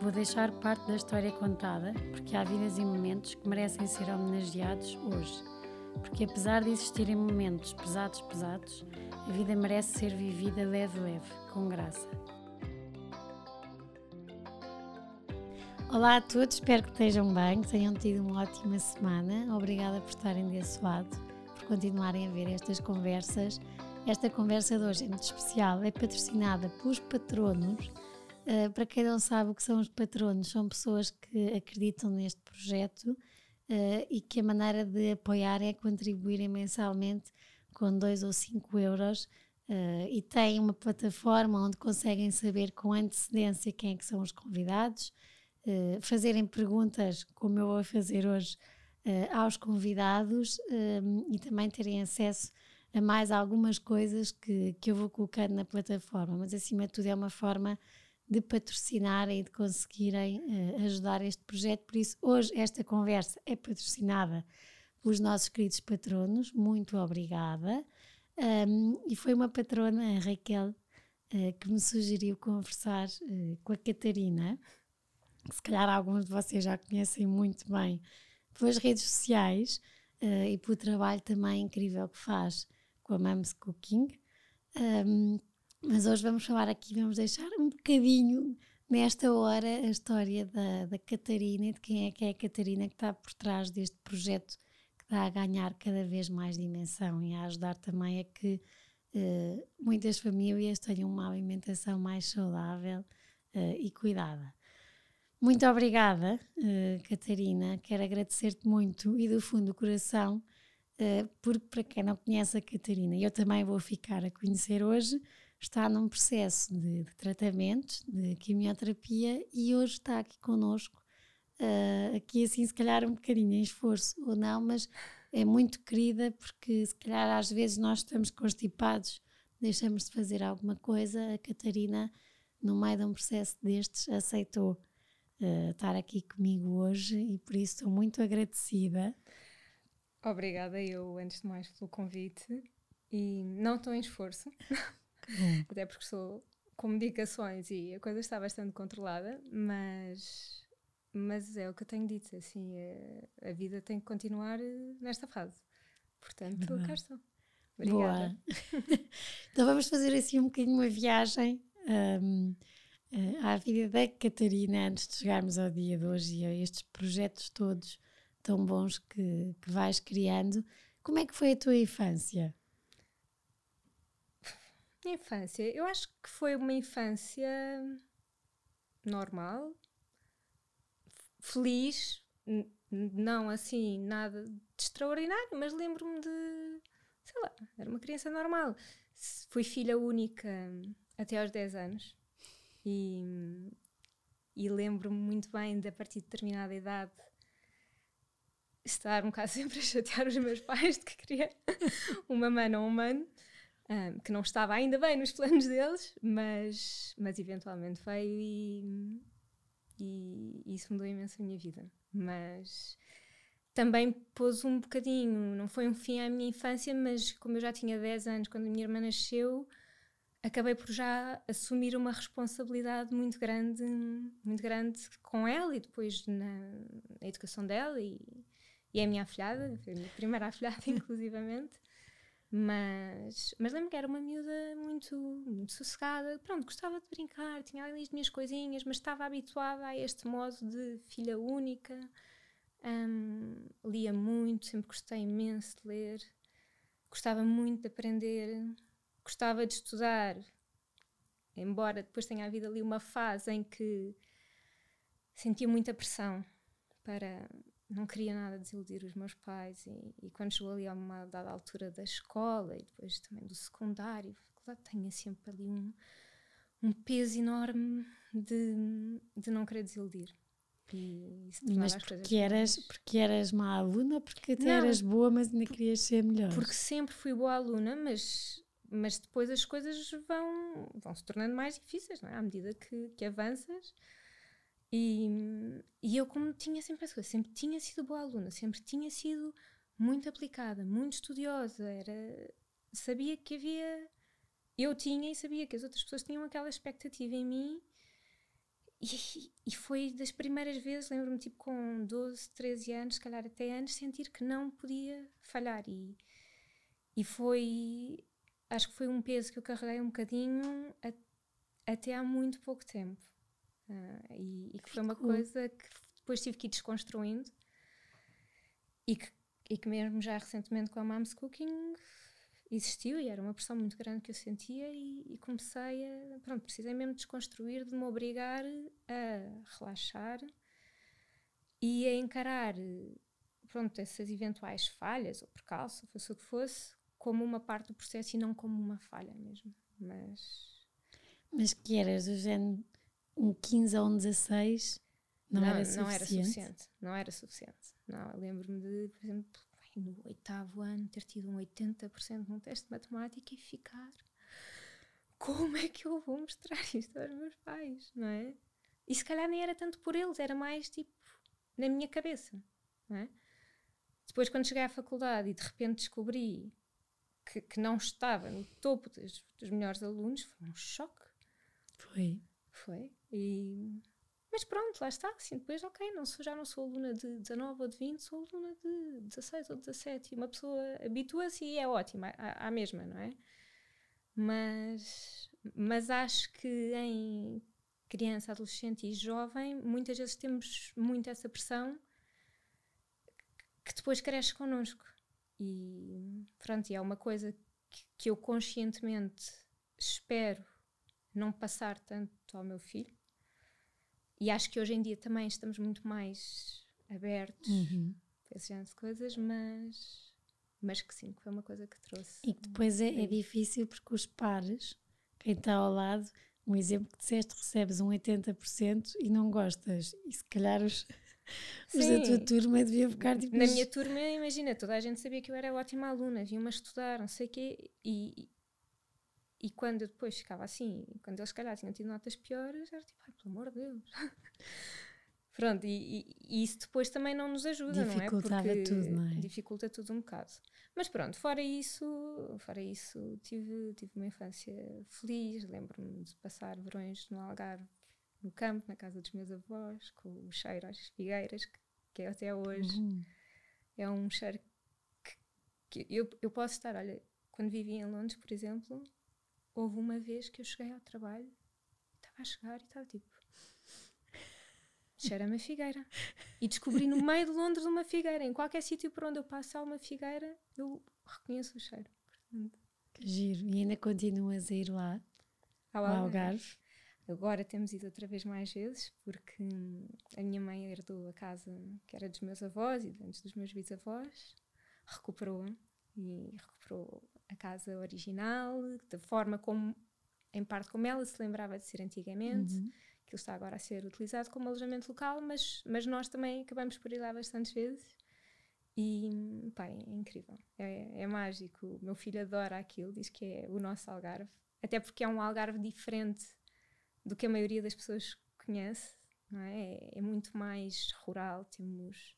Vou deixar parte da história contada, porque há vidas e momentos que merecem ser homenageados hoje. Porque apesar de existirem momentos pesados, pesados, a vida merece ser vivida leve, leve, com graça. Olá a todos, espero que estejam bem, que tenham tido uma ótima semana. Obrigada por estarem desse lado, por continuarem a ver estas conversas. Esta conversa de hoje é muito especial, é patrocinada pelos patronos. Uh, para quem não sabe o que são os patronos, são pessoas que acreditam neste projeto uh, e que a maneira de apoiar é contribuírem mensalmente com 2 ou 5 euros uh, e têm uma plataforma onde conseguem saber com antecedência quem é que são os convidados, fazerem perguntas, como eu vou fazer hoje, aos convidados e também terem acesso a mais algumas coisas que, que eu vou colocando na plataforma, mas acima de tudo é uma forma de patrocinarem e de conseguirem ajudar este projeto. Por isso, hoje esta conversa é patrocinada os nossos queridos patronos, muito obrigada. Um, e foi uma patrona, a Raquel, uh, que me sugeriu conversar uh, com a Catarina, que se calhar alguns de vocês já conhecem muito bem pelas redes sociais uh, e pelo trabalho também incrível que faz com a Mams Cooking. Um, mas hoje vamos falar aqui, vamos deixar um bocadinho nesta hora a história da, da Catarina e de quem é que é a Catarina que está por trás deste projeto dá a ganhar cada vez mais dimensão e a ajudar também a que uh, muitas famílias tenham uma alimentação mais saudável uh, e cuidada. Muito obrigada, uh, Catarina. Quero agradecer-te muito e do fundo do coração, porque para quem não conhece a Catarina, eu também vou ficar a conhecer hoje, está num processo de, de tratamentos, de quimioterapia e hoje está aqui connosco uh, aqui assim se calhar um bocadinho em esforço ou não, mas é muito querida porque se calhar às vezes nós estamos constipados, deixamos de fazer alguma coisa, a Catarina no meio de um processo destes aceitou uh, estar aqui comigo hoje e por isso estou muito agradecida. Obrigada eu antes de mais pelo convite e não estou em esforço, até porque sou com medicações e a coisa está bastante controlada, mas mas é o que eu tenho dito, assim, é, a vida tem que continuar eh, nesta fase. Portanto, uhum. cá estou. Obrigada. Boa. então vamos fazer assim um bocadinho uma viagem um, eh, à vida da Catarina antes de chegarmos ao dia de hoje e a estes projetos todos tão bons que, que vais criando. Como é que foi a tua infância? Infância, eu acho que foi uma infância normal, feliz, não assim nada de extraordinário, mas lembro-me de, sei lá, era uma criança normal. Fui filha única até aos 10 anos e, e lembro-me muito bem de a partir de determinada idade estar um bocado sempre a chatear os meus pais de que queria uma mana ou um mano. Um, que não estava ainda bem nos planos deles, mas, mas eventualmente veio e, e isso mudou imenso a minha vida. Mas também pôs um bocadinho, não foi um fim à minha infância, mas como eu já tinha 10 anos quando a minha irmã nasceu, acabei por já assumir uma responsabilidade muito grande, muito grande com ela e depois na, na educação dela e, e a minha afilhada, a minha primeira afilhada inclusivamente. Mas, mas lembro que era uma miúda muito, muito sossegada. Pronto, gostava de brincar, tinha ali as minhas coisinhas, mas estava habituada a este modo de filha única. Um, lia muito, sempre gostei imenso de ler. Gostava muito de aprender. Gostava de estudar. Embora depois tenha havido ali uma fase em que sentia muita pressão para não queria nada desiludir os meus pais e, e, quando chegou ali a uma dada altura da escola e depois também do secundário, claro, tinha sempre ali um, um peso enorme de, de não querer desiludir. E isso mas porque eras, porque eras má aluna porque até não, eras boa, mas ainda querias ser melhor? Porque sempre fui boa aluna, mas, mas depois as coisas vão, vão se tornando mais difíceis, não é? À medida que, que avanças. E, e eu, como tinha sempre essa coisa, sempre tinha sido boa aluna, sempre tinha sido muito aplicada, muito estudiosa, era, sabia que havia. Eu tinha e sabia que as outras pessoas tinham aquela expectativa em mim. E, e foi das primeiras vezes, lembro-me, tipo, com 12, 13 anos, se calhar até anos, sentir que não podia falhar. E, e foi. Acho que foi um peso que eu carreguei um bocadinho a, até há muito pouco tempo. Uh, e, e, que foi uma coisa que depois tive que ir desconstruindo. E que, e que mesmo já recentemente com a Mom's Cooking existiu e era uma pressão muito grande que eu sentia e, e, comecei a, pronto, precisei mesmo desconstruir, de me obrigar a relaxar e a encarar, pronto, essas eventuais falhas ou percalço, fosse o que fosse, como uma parte do processo e não como uma falha mesmo, mas... Mas que eras do género um 15 ou um 16 não, não, era, suficiente. não era suficiente. Não era suficiente. Não, lembro-me de, por exemplo, no oitavo ano ter tido um 80% num teste de matemática e ficar. Como é que eu vou mostrar isto aos meus pais, não é? E se calhar nem era tanto por eles, era mais tipo na minha cabeça, não é? Depois, quando cheguei à faculdade e de repente descobri que, que não estava no topo dos, dos melhores alunos, foi um choque. Foi. Foi. E... Mas pronto, lá está. Assim, depois, ok, não sou, já não sou aluna de 19 ou de 20, sou aluna de 16 ou 17. E uma pessoa habitua-se e é ótima, à mesma, não é? Mas, mas acho que em criança, adolescente e jovem, muitas vezes temos muito essa pressão que depois cresce connosco. E pronto, e é uma coisa que, que eu conscientemente espero não passar tanto ao meu filho. E acho que hoje em dia também estamos muito mais abertos uhum. a esse género de coisas, mas, mas que sim, que foi uma coisa que trouxe. E que depois é, é difícil porque os pares, quem está ao lado, um exemplo que disseste, recebes um 80% e não gostas. E se calhar os, os da tua turma deviam ficar tipo. Na minha turma, imagina, toda a gente sabia que eu era ótima aluna, vinham-me a estudar, não sei o quê, e, e quando eu depois ficava assim, quando eles, se calhar, tinham tido notas piores, era tipo, ai, pelo amor de Deus. Pronto, e, e, isso depois também não nos ajuda, não é? Porque tudo, não é? Dificulta tudo um bocado. Mas pronto, fora isso, fora isso, tive, tive uma infância feliz. Lembro-me de passar verões no Algarve, no campo, na casa dos meus avós, com o cheiro às figueiras, que, que é até hoje uhum. é um cheiro que, que eu, eu posso estar, olha, quando vivi em Londres, por exemplo, Houve uma vez que eu cheguei ao trabalho, estava a chegar e estava tipo. Cheira-me a figueira. E descobri no meio de Londres uma figueira. Em qualquer sítio por onde eu passo há uma figueira, eu reconheço o cheiro. Portanto, que giro. E ainda continuas a ir lá? Ao Algarve. Algarve. Agora temos ido outra vez mais vezes, porque a minha mãe herdou a casa que era dos meus avós e antes dos meus bisavós, recuperou-a e recuperou a casa original, da forma como, em parte, como ela se lembrava de ser antigamente, uhum. que está agora a ser utilizado como alojamento local, mas, mas nós também acabamos por ir lá bastantes vezes. E, pá, é incrível, é, é mágico. O meu filho adora aquilo, diz que é o nosso Algarve, até porque é um Algarve diferente do que a maioria das pessoas conhece, não é? É, é muito mais rural, temos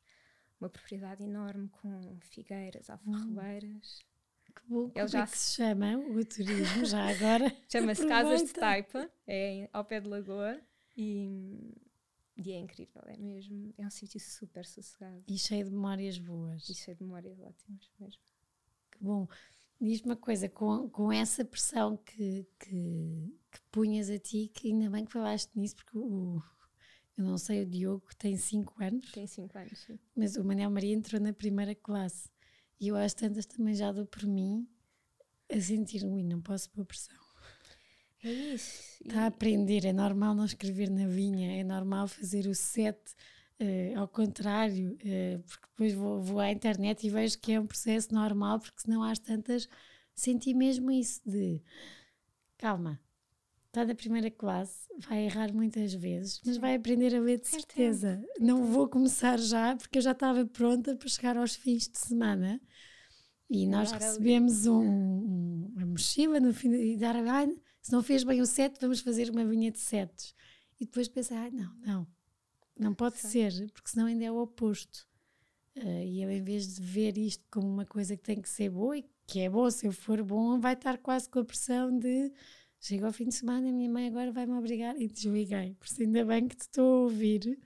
uma propriedade enorme com figueiras, alfarrobeiras. Que bom, Ele já é que se chama o turismo já agora? Chama-se Casas de Taipa, é ao pé de Lagoa e, e, é incrível, é mesmo, é um sítio super sossegado. E cheio de memórias boas. E cheio de memórias ótimas mesmo. Que bom. Diz-me uma coisa, com, com essa pressão que, que, que punhas a ti, que ainda bem que falaste nisso, porque o, eu não sei, o Diogo tem 5 anos. Tem 5 anos, sim. Mas o Manel Maria entrou na primeira classe. E eu às tantas também já dou por mim a sentir, ui, não posso pôr pressão. É isso. Está a aprender, é normal não escrever na vinha, é normal fazer o set uh, ao contrário, uh, porque depois vou, vou à internet e vejo que é um processo normal, porque senão às tantas senti mesmo isso de calma, está na primeira classe, vai errar muitas vezes, mas vai aprender a ler de certeza. Não vou começar já, porque eu já estava pronta para chegar aos fins de semana. E nós recebemos um, um, uma mochila no fim e dar ah, se não fez bem o set, vamos fazer uma vinha de setos. E depois pensar, ah, não, não, não pode Sim. ser, porque senão ainda é o oposto. Uh, e eu, em vez de ver isto como uma coisa que tem que ser boa e que é boa, se eu for bom, vai estar quase com a pressão de chega ao fim de semana e a minha mãe agora vai-me obrigar e desliguei. Por isso, ainda bem que te estou a ouvir,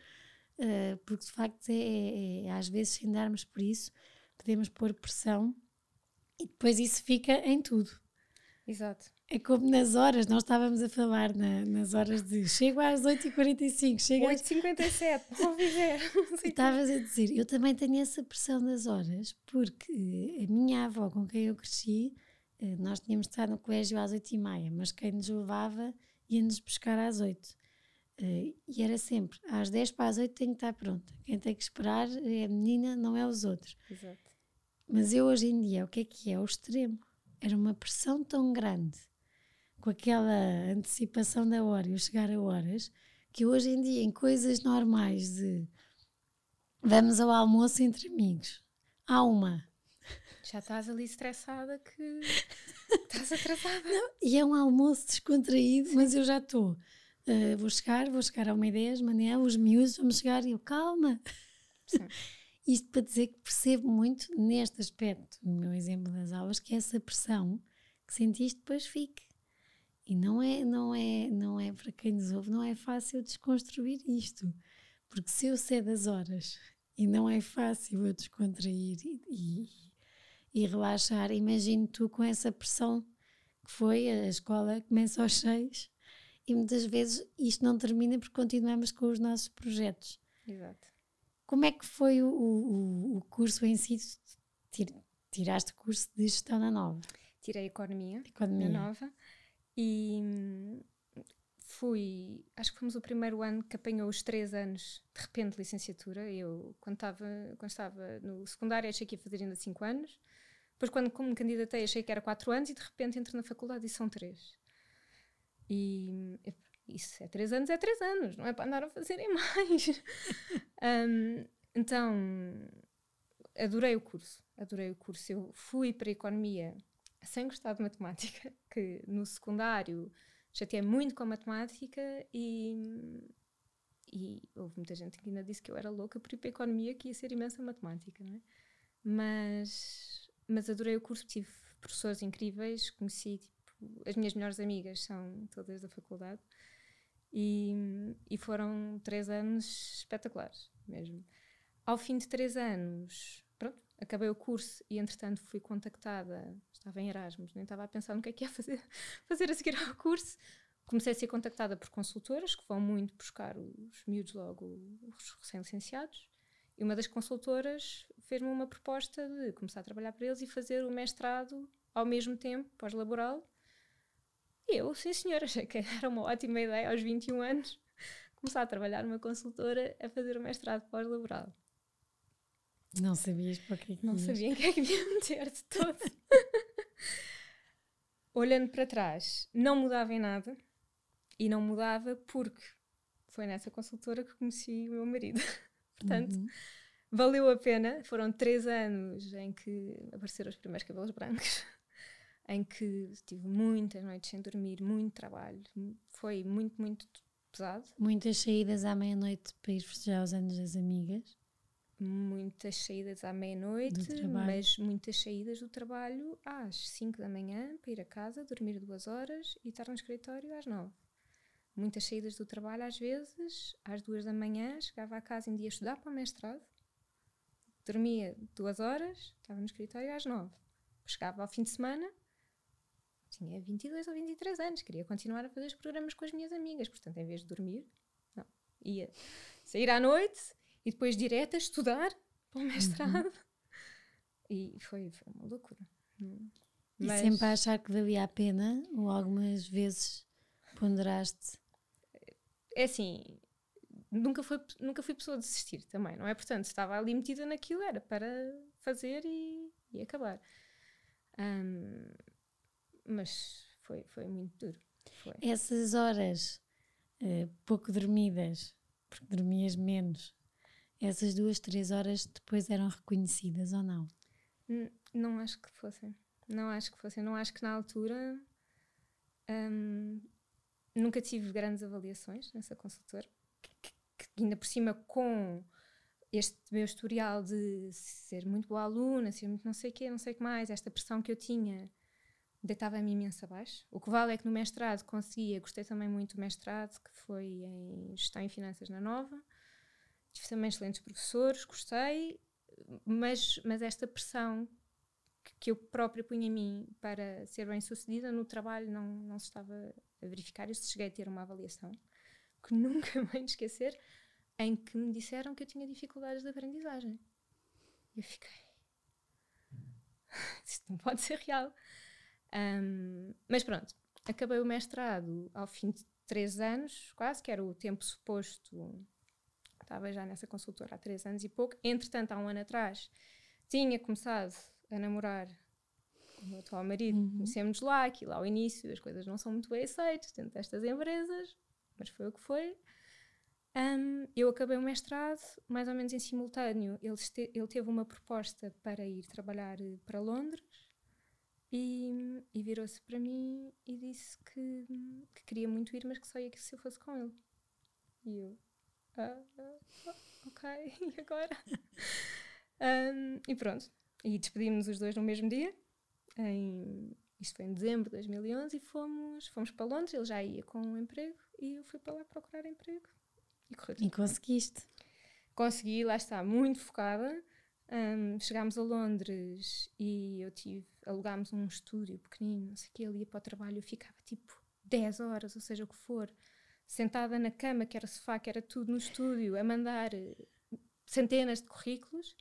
uh, porque de facto, é, é, é, às vezes, sem darmos por isso, podemos pôr pressão e depois isso fica em tudo. Exato. É como nas horas, nós estávamos a falar na, nas horas de chego às 8h45, chego 8h57, não viver. E estavas a dizer, eu também tenho essa pressão das horas, porque a minha avó com quem eu cresci, eh, nós tínhamos de estar no colégio às 8h30, mas quem nos levava ia-nos buscar às 8 eh, E era sempre, às 10 para as 8 tenho que estar pronta. Quem tem que esperar é a menina, não é os outros. Exato. Mas eu hoje em dia, o que é que é? O extremo. Era uma pressão tão grande, com aquela antecipação da hora e eu chegar a horas, que hoje em dia, em coisas normais de vamos ao almoço entre amigos, há uma. Já estás ali estressada que estás atrasada. Não, e é um almoço descontraído, Sim. mas eu já estou. Uh, vou chegar, vou chegar a uma ideia, manhã, os miúdos vão chegar e eu, calma. Sim. Isto para dizer que percebo muito neste aspecto, no meu exemplo das aulas, que essa pressão que sentiste depois fique. E não é, não é, não é para quem nos ouve, não é fácil desconstruir isto. Porque se eu sei das horas e não é fácil eu descontrair e, e, e relaxar, imagino tu com essa pressão que foi a escola começa aos seis e muitas vezes isto não termina porque continuamos com os nossos projetos. Exato. Como é que foi o, o, o curso em si? Tiraste curso de gestão na nova? Tirei economia, economia. na nova e hum, fui, acho que fomos o primeiro ano que apanhou os três anos de repente de licenciatura. Eu, quando estava, quando estava no secundário, achei que ia fazer ainda cinco anos. Depois, quando como me candidatei, achei que era quatro anos e de repente entro na faculdade e são três. E isso é três anos, é três anos, não é para andar a fazerem mais. Um, então, adorei o curso, adorei o curso. Eu fui para a economia sem gostar de matemática, que no secundário já tinha muito com a matemática e, e houve muita gente que ainda disse que eu era louca por ir para a economia, que ia ser imensa matemática, não é? Mas, mas adorei o curso, tive professores incríveis, conheci tipo, as minhas melhores amigas são todas da faculdade e, e foram três anos espetaculares mesmo. Ao fim de três anos, pronto, acabei o curso e entretanto fui contactada, estava em Erasmus, nem estava a pensar no que é que ia fazer, fazer a seguir ao curso. Comecei a ser contactada por consultoras que vão muito buscar os miúdos logo, os recém-licenciados. E uma das consultoras fez-me uma proposta de começar a trabalhar para eles e fazer o mestrado ao mesmo tempo, pós-laboral, e eu, sim senhor, achei que era uma ótima ideia aos 21 anos começar a trabalhar numa consultora a fazer o mestrado pós-laboral. Não sabias para que, é que Não sabia em que é que ia meter de todo. Olhando para trás, não mudava em nada e não mudava porque foi nessa consultora que conheci o meu marido. Portanto, uhum. valeu a pena. Foram três anos em que apareceram os primeiros cabelos brancos em que tive muitas noites sem dormir, muito trabalho. Foi muito, muito pesado. Muitas saídas à meia-noite para ir festejar os anos das amigas. Muitas saídas à meia-noite, mas muitas saídas do trabalho às 5 da manhã para ir a casa, dormir duas horas e estar no escritório às 9. Muitas saídas do trabalho às vezes, às duas da manhã, chegava a casa e ia estudar para o mestrado, dormia duas horas, estava no escritório às 9. Chegava ao fim de semana, tinha 22 ou 23 anos, queria continuar a fazer os programas com as minhas amigas, portanto, em vez de dormir, não, ia sair à noite e depois direto a estudar para o mestrado. Uhum. E foi, foi uma loucura. E Mas, sempre a achar que valia a pena ou algumas vezes ponderaste? É assim, nunca, foi, nunca fui pessoa de desistir também, não é? Portanto, estava ali metida naquilo, era para fazer e, e acabar. Um, mas foi, foi muito duro. Foi. Essas horas uh, pouco dormidas, porque dormias menos, essas duas, três horas depois eram reconhecidas ou não? N não acho que fossem. Não acho que fossem. Não acho que na altura um, nunca tive grandes avaliações nessa consultora. Que, que, ainda por cima com este meu historial de ser muito boa aluna, ser muito não sei o quê, não sei o que mais, esta pressão que eu tinha deitava-me imenso abaixo. O que vale é que no mestrado conseguia, gostei também muito do mestrado, que foi em Gestão e Finanças na Nova. Tive também excelentes professores, gostei, mas, mas esta pressão que eu própria punha em mim para ser bem sucedida no trabalho não, não se estava a verificar. Eu cheguei a ter uma avaliação que nunca me esquecer, em que me disseram que eu tinha dificuldades de aprendizagem. Eu fiquei. Isto não pode ser real. Um, mas pronto, acabei o mestrado ao fim de três anos, quase, que era o tempo suposto. Estava já nessa consultora há três anos e pouco. Entretanto, há um ano atrás, tinha começado a namorar o meu atual marido. Uhum. Conhecemos lá, aquilo ao início as coisas não são muito bem aceitas dentro destas empresas, mas foi o que foi. Um, eu acabei o mestrado, mais ou menos em simultâneo. Ele, ele teve uma proposta para ir trabalhar eh, para Londres e, e virou-se para mim e disse que, que, queria muito ir, mas que só ia se eu fosse com ele. E eu, ah, ah, ok, e agora? um, e pronto. E despedimos os dois no mesmo dia. Em, isto foi em dezembro de 2011 e fomos, fomos para Londres. Ele já ia com um emprego e eu fui para lá procurar emprego. E. E conseguiste? Consegui, lá está, muito focada. Um, chegámos a Londres e eu tive, alugámos um estúdio pequenino, não sei o que, ia para o trabalho, eu ficava tipo 10 horas, ou seja, o que for, sentada na cama, que era sofá, que era tudo no estúdio, a mandar eh, centenas de currículos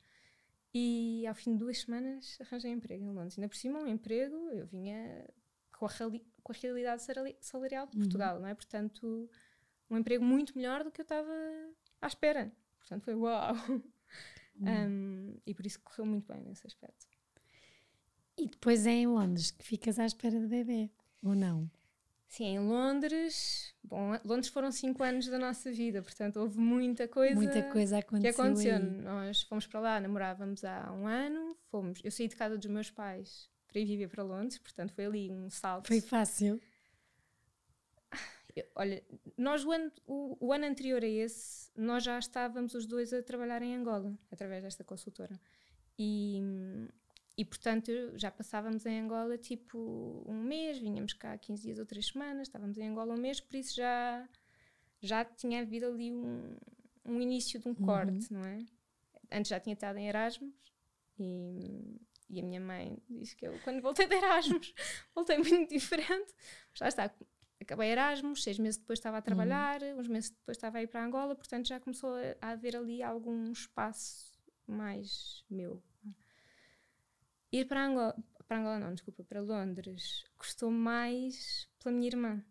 e ao fim de duas semanas arranjei emprego em Londres. Ainda por cima, um emprego, eu vinha com a, com a realidade salarial de uhum. Portugal, uhum. não é? Portanto, um emprego muito melhor do que eu estava à espera. Portanto, foi uau! Um, e por isso correu muito bem nesse aspecto. E depois é em Londres que ficas à espera de bebê, ou não? Sim, em Londres. Bom, Londres foram cinco anos da nossa vida, portanto houve muita coisa. Muita coisa aconteceu. Que aconteceu. Aí. Nós fomos para lá, namorávamos há um ano, fomos. Eu saí de casa dos meus pais para ir viver para Londres, portanto foi ali um salto. Foi fácil. Olha, nós o ano, o, o ano anterior a esse, nós já estávamos os dois a trabalhar em Angola, através desta consultora. E e portanto já passávamos em Angola tipo um mês, vinhamos cá 15 dias ou 3 semanas, estávamos em Angola um mês, por isso já, já tinha havido ali um, um início de um uhum. corte, não é? Antes já tinha estado em Erasmus e, e a minha mãe disse que eu, quando voltei de Erasmus, voltei muito diferente. Já está, acabei Erasmus, seis meses depois estava a trabalhar, uhum. uns meses depois estava a ir para Angola, portanto já começou a, a haver ali algum espaço mais meu, Ir para Angola, para Angola não, desculpa, para Londres, custou mais pela minha irmã,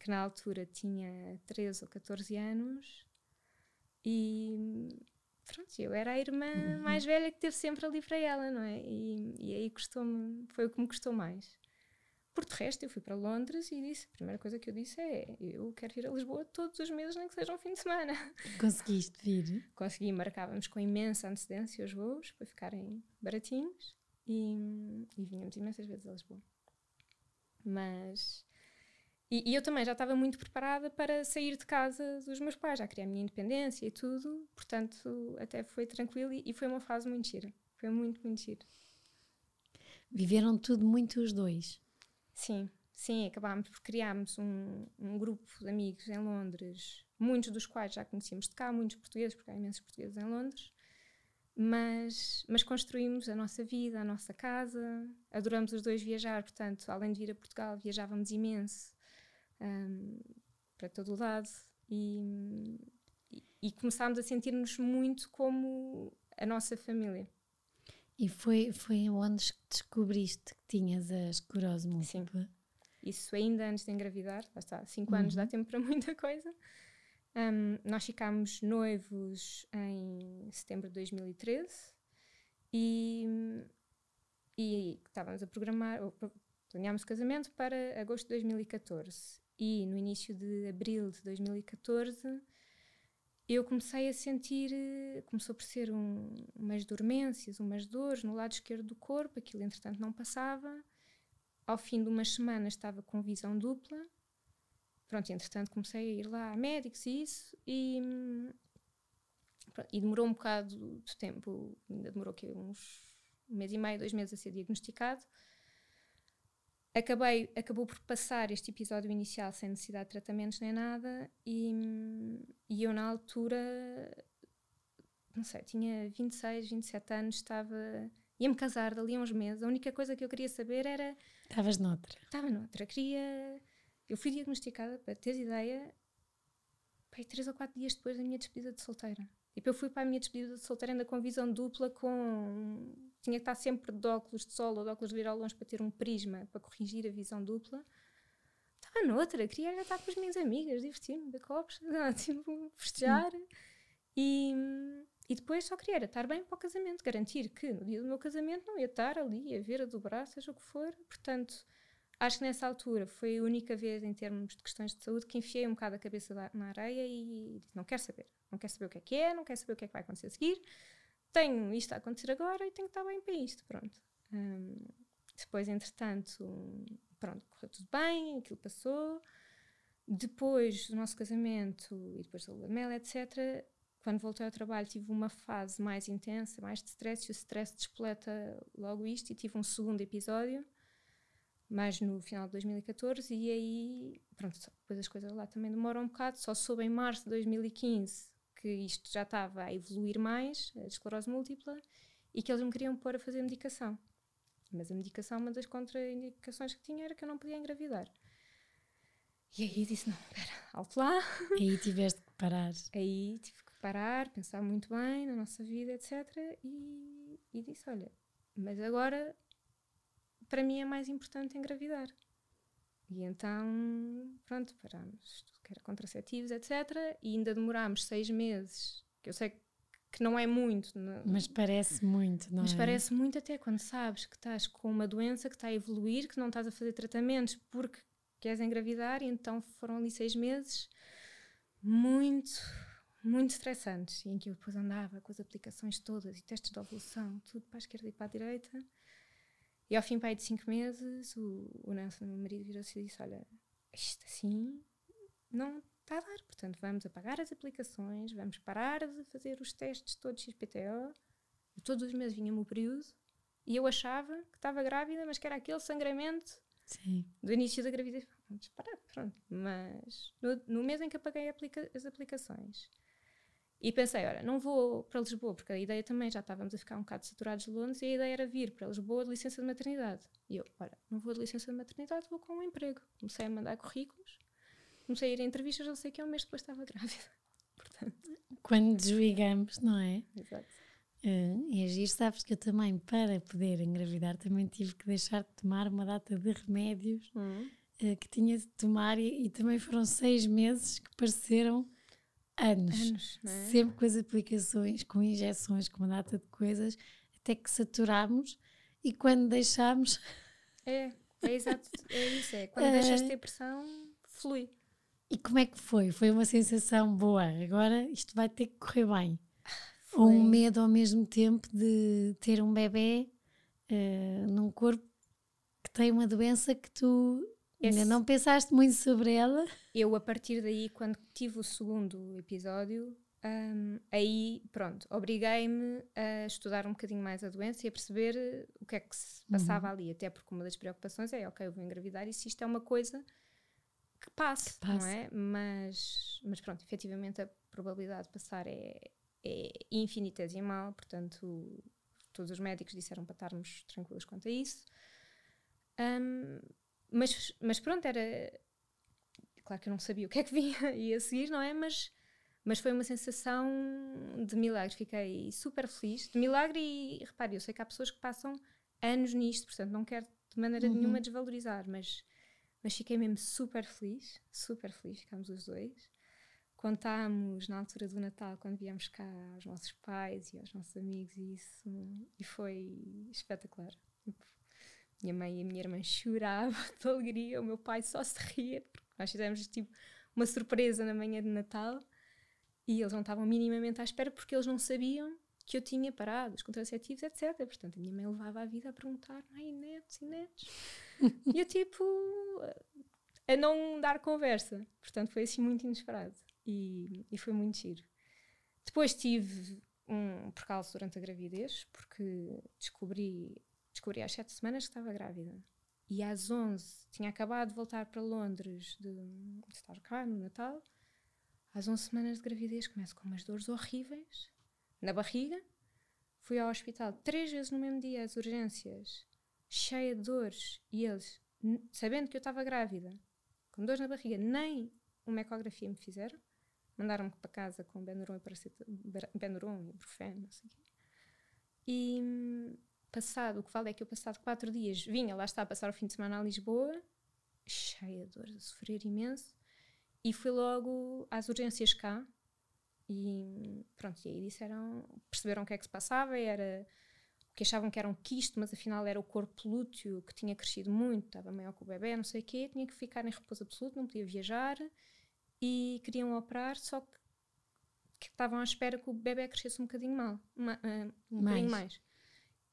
que na altura tinha 13 ou 14 anos e pronto, eu era a irmã uhum. mais velha que teve sempre ali para ela, não é? E, e aí custou-me, foi o que me custou mais. Por de resto, eu fui para Londres e disse: a primeira coisa que eu disse é: eu quero vir a Lisboa todos os meses, nem que seja um fim de semana. Conseguiste vir? Consegui, marcávamos com imensa antecedência os voos para ficarem baratinhos e, e vinhamos imensas vezes a Lisboa. Mas. E, e eu também já estava muito preparada para sair de casa dos meus pais, já queria a minha independência e tudo, portanto, até foi tranquilo e, e foi uma fase muito gira. Foi muito, muito gira. Viveram tudo muito os dois? Sim, sim, acabámos por criarmos um, um grupo de amigos em Londres, muitos dos quais já conhecíamos de cá, muitos portugueses, porque há imensos portugueses em Londres mas, mas construímos a nossa vida, a nossa casa, adoramos os dois viajar, portanto, além de vir a Portugal, viajávamos imenso um, para todo o lado e, e, e começámos a sentir-nos muito como a nossa família. E foi, foi onde descobriste que tinhas a esclerose múltipla? Sim. Isso ainda antes de engravidar, lá está, 5 uhum. anos dá tempo para muita coisa. Um, nós ficámos noivos em setembro de 2013 e, e estávamos a programar, planeámos o casamento para agosto de 2014. e no início de abril de 2014 eu comecei a sentir, eh, começou por ser um, umas dormências, umas dores no lado esquerdo do corpo, aquilo entretanto não passava. Ao fim de umas semanas estava com visão dupla. Pronto, entretanto comecei a ir lá a médicos e isso, e, e demorou um bocado de tempo, ainda demorou que uns um mês e meio, dois meses a ser diagnosticado. Acabei, acabou por passar este episódio inicial sem necessidade de tratamentos nem nada, e, e eu na altura, não sei, tinha 26, 27 anos, estava. ia-me casar dali a uns meses. A única coisa que eu queria saber era. Estavas noutra. Estava noutra. Queria. Eu fui diagnosticada, para teres ideia, pai, três ou quatro dias depois da minha despedida de solteira. Tipo, eu fui para a minha despedida de solteira ainda com visão dupla, com tinha que estar sempre de óculos de sol ou de óculos de ver ao longe para ter um prisma para corrigir a visão dupla. Estava noutra, queria estar com as minhas amigas, divertir-me, beber copos, tipo, festejar. E, e depois só queria estar bem para o casamento, garantir que no dia do meu casamento não ia estar ali a ver, a dobrar, seja o que for. Portanto, acho que nessa altura foi a única vez em termos de questões de saúde que enfiei um bocado a cabeça na areia e disse: não quero saber, não quero saber o que é que é, não quero saber o que é que vai acontecer a seguir tenho isto a acontecer agora e tenho que estar bem para isto, pronto. Um, depois, entretanto, pronto, correu tudo bem, aquilo passou. Depois do nosso casamento e depois da lua de mel, etc., quando voltei ao trabalho tive uma fase mais intensa, mais de stress, e o stress despoleta logo isto, e tive um segundo episódio, mais no final de 2014, e aí, pronto, depois as coisas lá também demoram um bocado, só soube em março de 2015 que isto já estava a evoluir mais, a esclerose múltipla, e que eles me queriam pôr a fazer medicação. Mas a medicação, uma das contraindicações que tinha era que eu não podia engravidar. E aí disse: não, espera, alto lá. Aí tiveste que parar. Aí tive que parar, pensar muito bem na nossa vida, etc. E, e disse: olha, mas agora para mim é mais importante engravidar. E então, pronto, parámos que era contraceptivos, etc. E ainda demorámos seis meses, que eu sei que não é muito. Não, mas parece muito, não mas é? Parece muito até quando sabes que estás com uma doença que está a evoluir, que não estás a fazer tratamentos porque queres engravidar, e então foram ali seis meses muito, muito estressantes, em que eu depois andava com as aplicações todas e testes de ovulação, tudo para a esquerda e para a direita. E ao fim pai de cinco meses, o, o Nelson, meu marido, virou-se e disse: Olha, isto assim não está a dar. Portanto, vamos apagar as aplicações, vamos parar de fazer os testes todos XPTO. Todos os meses vinha-me o período e eu achava que estava grávida, mas que era aquele sangramento Sim. do início da gravidez. Vamos parar, pronto. Mas no, no mês em que apaguei aplica as aplicações e pensei, olha, não vou para Lisboa, porque a ideia também já estávamos a ficar um bocado saturados de Londres e a ideia era vir para Lisboa de licença de maternidade. E eu, olha, não vou de licença de maternidade, vou com um emprego. Comecei a mandar currículos comecei a ir a entrevistas, eu sei que é um mês depois estava grávida. Portanto. Quando desligamos, não é? Exato. Uh, e agir, sabes que eu também, para poder engravidar, também tive que deixar de tomar uma data de remédios uhum. uh, que tinha de tomar, e, e, também foram seis meses que pareceram anos. anos é? Sempre com as aplicações, com injeções, com uma data de coisas, até que saturámos e quando deixámos. É, é exato, é isso. É. Quando uh, deixas de ter pressão, flui. E como é que foi? Foi uma sensação boa. Agora isto vai ter que correr bem. Foi. Ou um medo ao mesmo tempo de ter um bebê uh, num corpo que tem uma doença que tu Esse... ainda não pensaste muito sobre ela. Eu, a partir daí, quando tive o segundo episódio, um, aí, pronto, obriguei-me a estudar um bocadinho mais a doença e a perceber o que é que se passava uhum. ali. Até porque uma das preocupações é, ok, eu vou engravidar e se isto é uma coisa que passe, que passe, não é? Mas, mas pronto, efetivamente a probabilidade de passar é, é infinitesimal, portanto, todos os médicos disseram para estarmos tranquilos quanto a isso. Um, mas, mas pronto, era. Claro que eu não sabia o que é que vinha e a seguir, não é? Mas, mas foi uma sensação de milagre. Fiquei super feliz. De milagre, e repare, eu sei que há pessoas que passam anos nisto, portanto, não quero de maneira uhum. nenhuma desvalorizar, mas mas fiquei mesmo super feliz, super feliz, ficámos os dois. Contámos na altura do Natal, quando viemos cá aos nossos pais e aos nossos amigos, e isso e foi espetacular. Minha mãe e a minha irmã choravam de alegria, o meu pai só se ria, porque Nós fizemos tipo uma surpresa na manhã de Natal e eles não estavam minimamente à espera porque eles não sabiam que eu tinha parado os contraceptivos, etc. Portanto, a minha mãe levava a vida a perguntar: ai, netos e netos. e eu, tipo, a não dar conversa. Portanto, foi assim muito inesperado e, e foi muito giro. Depois tive um percalço durante a gravidez, porque descobri, descobri às sete semanas que estava grávida. E às 11 tinha acabado de voltar para Londres de, de estar cá no Natal. Às 11 semanas de gravidez começo com umas dores horríveis na barriga. Fui ao hospital três vezes no mesmo dia, às urgências, cheia de dores. E eles, sabendo que eu estava grávida, com dores na barriga, nem uma ecografia me fizeram. Mandaram-me para casa com Benuron e Benuron e não sei o quê. E passado, o que vale é que eu passado quatro dias vinha, lá está, a passar o fim de semana a Lisboa, cheia de dores, a sofrer imenso, e fui logo às urgências cá, e pronto, e aí disseram, perceberam o que é que se passava, era o que achavam que era um quisto, mas afinal era o corpo lúteo que tinha crescido muito, estava maior que o bebê, não sei o quê, tinha que ficar em repouso absoluto, não podia viajar, e queriam operar, só que, que estavam à espera que o bebê crescesse um bocadinho mal, uma, uh, um mais. bocadinho mais.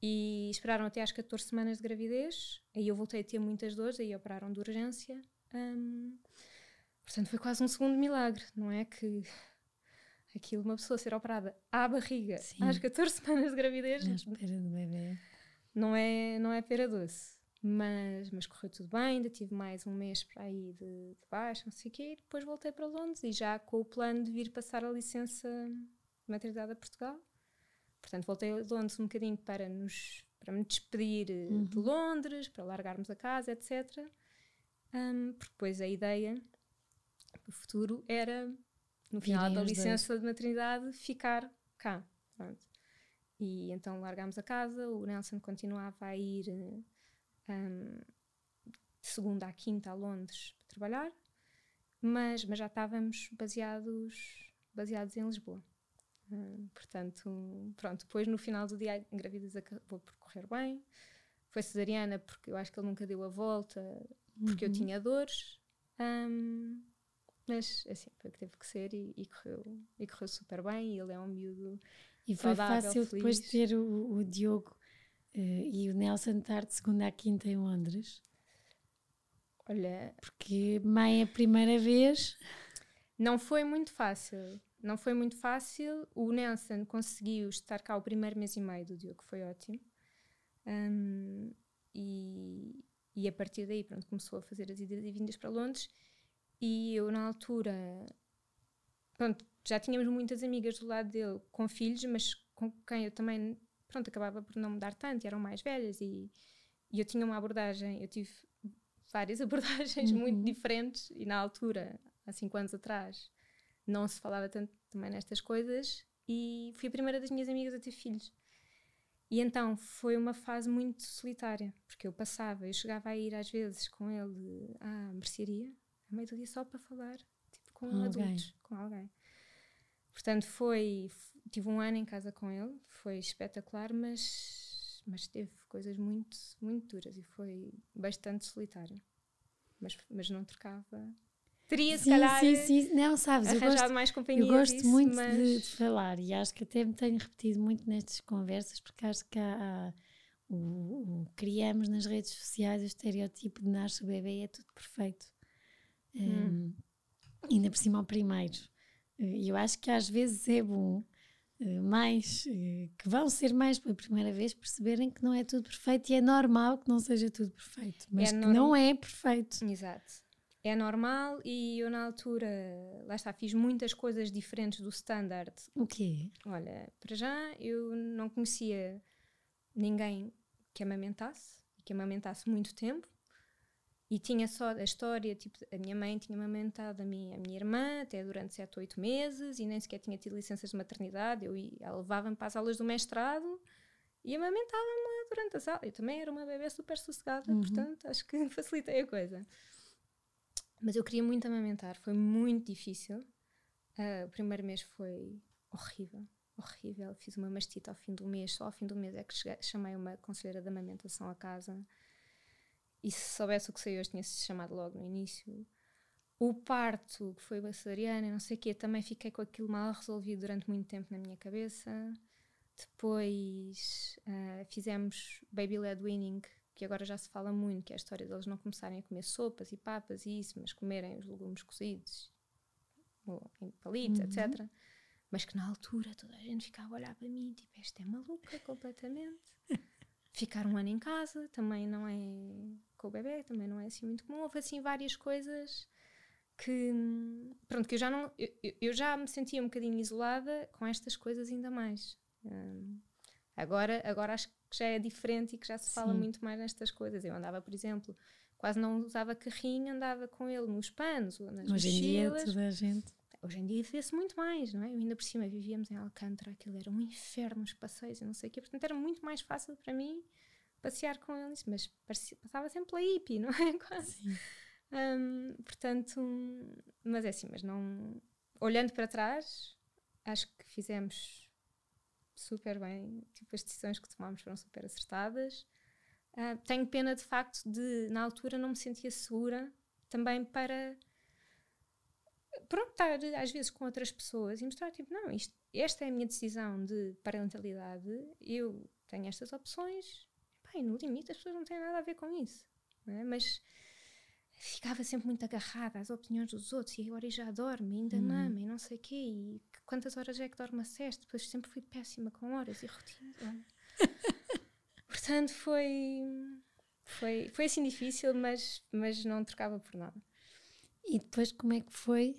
E esperaram até às 14 semanas de gravidez, aí eu voltei a ter muitas dores, aí operaram de urgência. Um, portanto, foi quase um segundo milagre, não é? Que aquilo, uma pessoa ser operada à barriga Sim. às 14 semanas de gravidez. Na espera do bebê. Não é, não é pera doce. Mas, mas correu tudo bem, ainda tive mais um mês para aí de, de baixo, não sei o quê, e depois voltei para Londres e já com o plano de vir passar a licença de maternidade a Portugal. Portanto, voltei a Londres um bocadinho para, nos, para me despedir eh, uhum. de Londres, para largarmos a casa, etc. Um, porque depois a ideia do futuro era, no final da licença dois. de maternidade, ficar cá. Pronto. E então largámos a casa, o Nelson continuava a ir um, de segunda à quinta a Londres para trabalhar, mas, mas já estávamos baseados, baseados em Lisboa. Uh, portanto, pronto, depois no final do dia a gravidez acabou por correr bem. Foi cesariana porque eu acho que ele nunca deu a volta, porque uhum. eu tinha dores. Um, mas assim, foi o que teve que ser e, e, correu, e correu super bem. E ele é um miúdo. E foi saudável, fácil feliz. depois de ter o, o Diogo uh, e o Nelson estar de segunda à quinta em Londres? Olha. Porque mãe é a primeira vez. Não foi muito fácil. Não foi muito fácil. O Nelson conseguiu estar cá o primeiro mês e meio do Diogo, foi ótimo. Um, e, e a partir daí, pronto, começou a fazer as idas e vindas para Londres. E eu, na altura, pronto, já tínhamos muitas amigas do lado dele com filhos, mas com quem eu também, pronto, acabava por não mudar tanto, eram mais velhas. E, e eu tinha uma abordagem, eu tive várias abordagens uhum. muito diferentes. E na altura, há cinco anos atrás, não se falava tanto também nestas coisas e fui a primeira das minhas amigas a ter filhos. E então foi uma fase muito solitária, porque eu passava, eu chegava a ir às vezes com ele à mercearia, a meio do dia só para falar tipo, com, com adultos, com alguém. Portanto, foi. Tive um ano em casa com ele, foi espetacular, mas, mas teve coisas muito, muito duras e foi bastante solitário. Mas, mas não trocava teria sim, se calhar sim, sim. Não, sabes, eu gosto, mais companhia eu gosto disso, muito mas... de, de, falar e acho que até me tenho repetido muito nestas conversas porque acho que há, há o, o, criamos nas redes sociais o estereotipo de nasce o bebê e é tudo perfeito hum. um, ainda por cima ao primeiro e eu acho que às vezes é bom uh, mais uh, que vão ser mais pela primeira vez perceberem que não é tudo perfeito e é normal que não seja tudo perfeito mas é que não é perfeito exato é normal e eu na altura, lá está, fiz muitas coisas diferentes do standard. O quê? Olha, para já eu não conhecia ninguém que amamentasse, que amamentasse muito tempo. E tinha só a história, tipo, a minha mãe tinha amamentado a minha, a minha irmã até durante 7, 8 meses e nem sequer tinha tido licenças de maternidade. Eu, ela levava-me para as aulas do mestrado e amamentava-me lá durante a sala. Eu também era uma bebê super sossegada, uhum. portanto acho que facilitei a coisa. Mas eu queria muito amamentar, foi muito difícil. Uh, o primeiro mês foi horrível, horrível. Fiz uma mastita ao fim do mês, só ao fim do mês é que cheguei, chamei uma conselheira de amamentação a casa. E se soubesse o que sei hoje, tinha-se chamado logo no início. o parto, que foi bacteriana, não sei o quê, também fiquei com aquilo mal resolvido durante muito tempo na minha cabeça. Depois uh, fizemos Baby Led Winning, que agora já se fala muito, que é a história deles não começarem a comer sopas e papas e isso, mas comerem os legumes cozidos, em palitos, uhum. etc. Mas que na altura toda a gente ficava a olhar para mim, tipo, esta é maluca completamente. Ficar um ano em casa também não é com o bebê, também não é assim muito comum. Houve assim várias coisas que pronto, que eu já não eu, eu já me sentia um bocadinho isolada com estas coisas ainda mais. Um, agora, agora acho que já é diferente e que já se fala Sim. muito mais nestas coisas. Eu andava, por exemplo, quase não usava carrinho, andava com ele nos panos nas Hoje mochilas. em dia toda a gente. Hoje em dia vê-se muito mais, não é? Eu ainda por cima vivíamos em Alcântara, aquilo era um inferno os passeios e não sei o quê, portanto era muito mais fácil para mim passear com eles, mas passava sempre pela hippie, não é? Quase. Um, portanto, mas é assim, mas não. Olhando para trás, acho que fizemos super bem. Tipo, as decisões que tomámos foram super acertadas. Uh, tenho pena de facto de, na altura, não me sentia segura também para. Pronto, estar às vezes com outras pessoas e mostrar, tipo, não, isto, esta é a minha decisão de parentalidade, eu tenho estas opções, e no limite as pessoas não têm nada a ver com isso. É? Mas ficava sempre muito agarrada às opiniões dos outros e agora já dorme, ainda hum. mama e não sei o quê. E quantas horas é que dorme a sexta? Depois sempre fui péssima com horas e rotinas. Portanto, foi, foi, foi assim difícil, mas, mas não trocava por nada. E depois, como é que foi?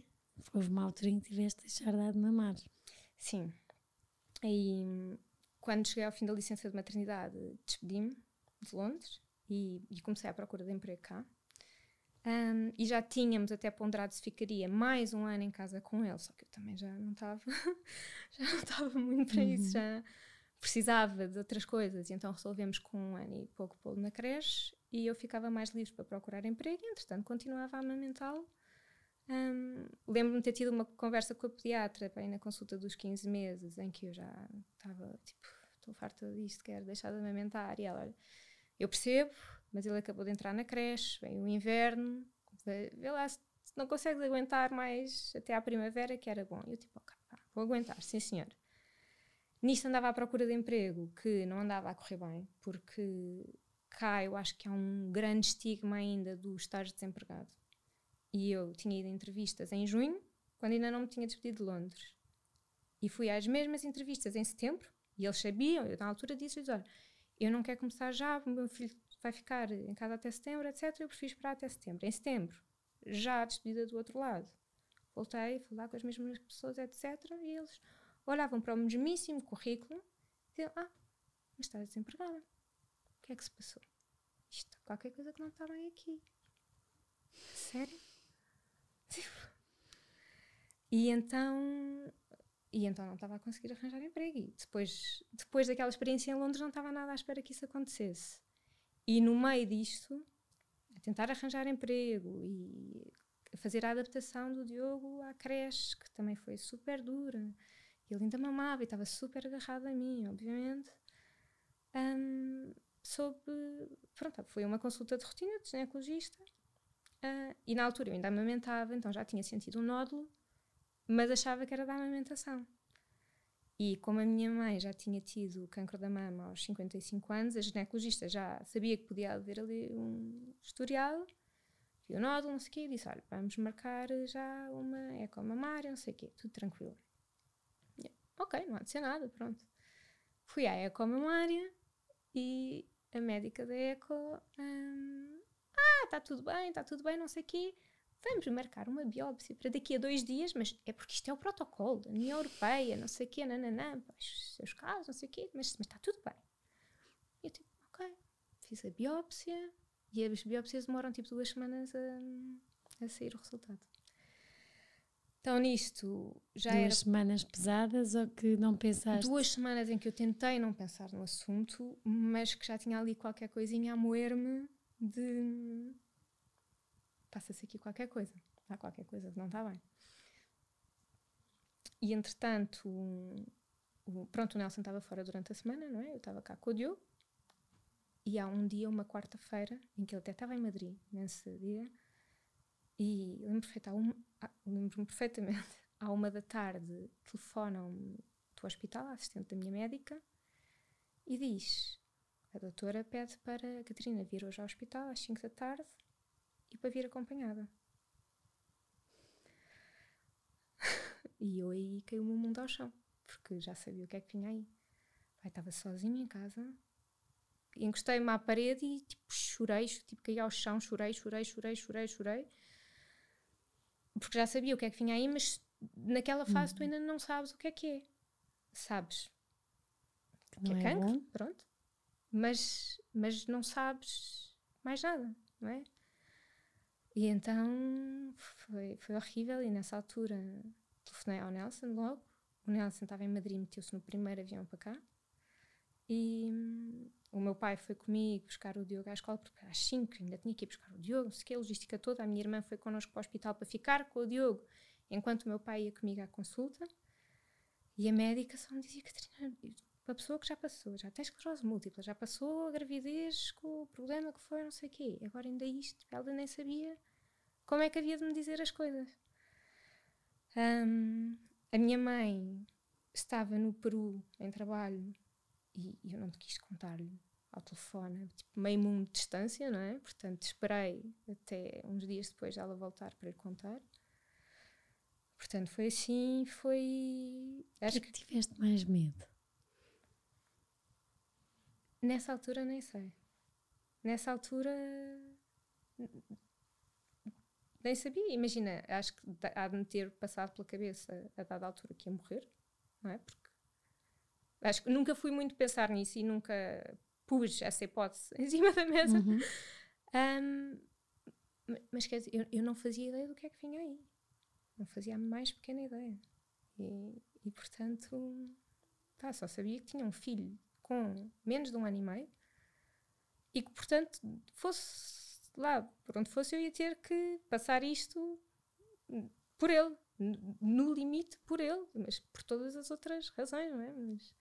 Houve uma altura em que tiveste de deixar de mamar. Sim. E quando cheguei ao fim da licença de maternidade, despedi-me de Londres e, e comecei a procura de emprego cá. Um, e já tínhamos até ponderado se ficaria mais um ano em casa com ele, só que eu também já não estava já não estava muito para uhum. isso, já precisava de outras coisas, e então resolvemos com um ano e pouco pô-lo na creche e eu ficava mais livre para procurar emprego e entretanto continuava a amamentá-lo. Lembro-me de ter tido uma conversa com a pediatra bem na consulta dos 15 meses, em que eu já estava tipo, estou farta disto, quero deixar de amamentar, e ela, olha, eu percebo, mas ele acabou de entrar na creche, vem o inverno, vê, vê lá se não consegues aguentar mais até à primavera, que era bom. E eu tipo, ok, pá, vou aguentar, sim senhor. Nisto andava à procura de emprego, que não andava a correr bem, porque cá eu acho que há um grande estigma ainda do estar desempregado. E eu tinha ido a entrevistas em junho, quando ainda não me tinha despedido de Londres. E fui às mesmas entrevistas em setembro, e eles sabiam, eu na altura disse-lhes, olha, eu não quero começar já, o meu filho vai ficar em casa até setembro, etc. Eu prefiro esperar até setembro. Em setembro, já despedida do outro lado, voltei a falar com as mesmas pessoas, etc. E eles olhavam para o mesmíssimo currículo e diziam: Ah, mas estás desempregada. O que é que se passou? Isto, qualquer coisa que não está bem aqui. Sério? E então e então não estava a conseguir arranjar emprego. E depois, depois daquela experiência em Londres, não estava nada à espera que isso acontecesse. E no meio disto, a tentar arranjar emprego e fazer a adaptação do Diogo à creche, que também foi super dura. Ele ainda mamava e estava super agarrado a mim, obviamente. Um, soube. Pronto, foi uma consulta de rotina de ginecologista. Uh, e na altura eu ainda amamentava, então já tinha sentido um nódulo mas achava que era da amamentação. E como a minha mãe já tinha tido cancro da mama aos 55 anos, a ginecologista já sabia que podia haver ali um historial, viu o nódulo, não sei o quê, e disse: Olha, vamos marcar já uma ecomamária, não sei o quê, tudo tranquilo. Eu, ok, não há de ser nada, pronto. Fui à ecomamária e a médica da eco: hum, Ah, está tudo bem, está tudo bem, não sei o quê vamos marcar uma biópsia para daqui a dois dias, mas é porque isto é o protocolo da União Europeia, não sei o quê, nananã, os seus casos, não sei o quê, mas, mas está tudo bem. E eu tipo, ok, fiz a biópsia e as biópsias demoram tipo duas semanas a, a sair o resultado. Então nisto já Duas era... semanas pesadas ou que não pensaste? Duas semanas em que eu tentei não pensar no assunto, mas que já tinha ali qualquer coisinha a moer-me de passa-se aqui qualquer coisa. Há qualquer coisa que não está bem. E entretanto, o, pronto, o Nelson estava fora durante a semana, não é? Eu estava cá com o Diogo. E há um dia, uma quarta-feira, em que ele até estava em Madrid, nesse dia, E lembro-me perfeita, lembro perfeitamente, à uma da tarde, telefonam-me do hospital, a assistente da minha médica, e diz: a doutora pede para a Catarina vir hoje ao hospital às 5 da tarde e para vir acompanhada. e eu aí caiu o meu mundo ao chão, porque já sabia o que é que vinha aí. Pai, estava sozinha em casa, encostei-me à parede e tipo chorei, tipo caí ao chão, chorei, chorei, chorei, chorei, chorei. Porque já sabia o que é que vinha aí, mas naquela fase uhum. tu ainda não sabes o que é que é. Sabes que é não é, é cancro, bom. pronto. Mas, mas não sabes mais nada, não é? E então foi, foi horrível. E nessa altura telefonei ao Nelson logo. O Nelson estava em Madrid, meteu-se no primeiro avião para cá. E hum, o meu pai foi comigo buscar o Diogo à escola, porque às 5 ainda tinha que ir buscar o Diogo, não sei o que, a logística toda. A minha irmã foi connosco para o hospital para ficar com o Diogo, enquanto o meu pai ia comigo à consulta. E a médica só me dizia: Catarina, uma pessoa que já passou, já tem esclerose múltipla, já passou a gravidez com o problema que foi, não sei o quê. Agora ainda isto, ela nem sabia como é que havia de me dizer as coisas. Um, a minha mãe estava no Peru em trabalho e, eu não quis contar-lhe ao telefone, tipo meio mundo de distância, não é? Portanto, esperei até uns dias depois dela voltar para lhe contar. Portanto, foi assim, foi. Acho que, que tiveste mais medo? Nessa altura nem sei. Nessa altura nem sabia. Imagina, acho que há de me ter passado pela cabeça a dada altura que ia morrer, não é? Porque acho que nunca fui muito pensar nisso e nunca pus essa hipótese em cima da mesa. Uhum. Um, mas quer dizer, eu, eu, não fazia ideia do que é que vinha aí. Não fazia a mais pequena ideia. E, e portanto, tá, só sabia que tinha um filho com menos de um ano e meio e que, portanto, fosse lá, por onde fosse, eu ia ter que passar isto por ele, no limite por ele, mas por todas as outras razões, não é? Mas,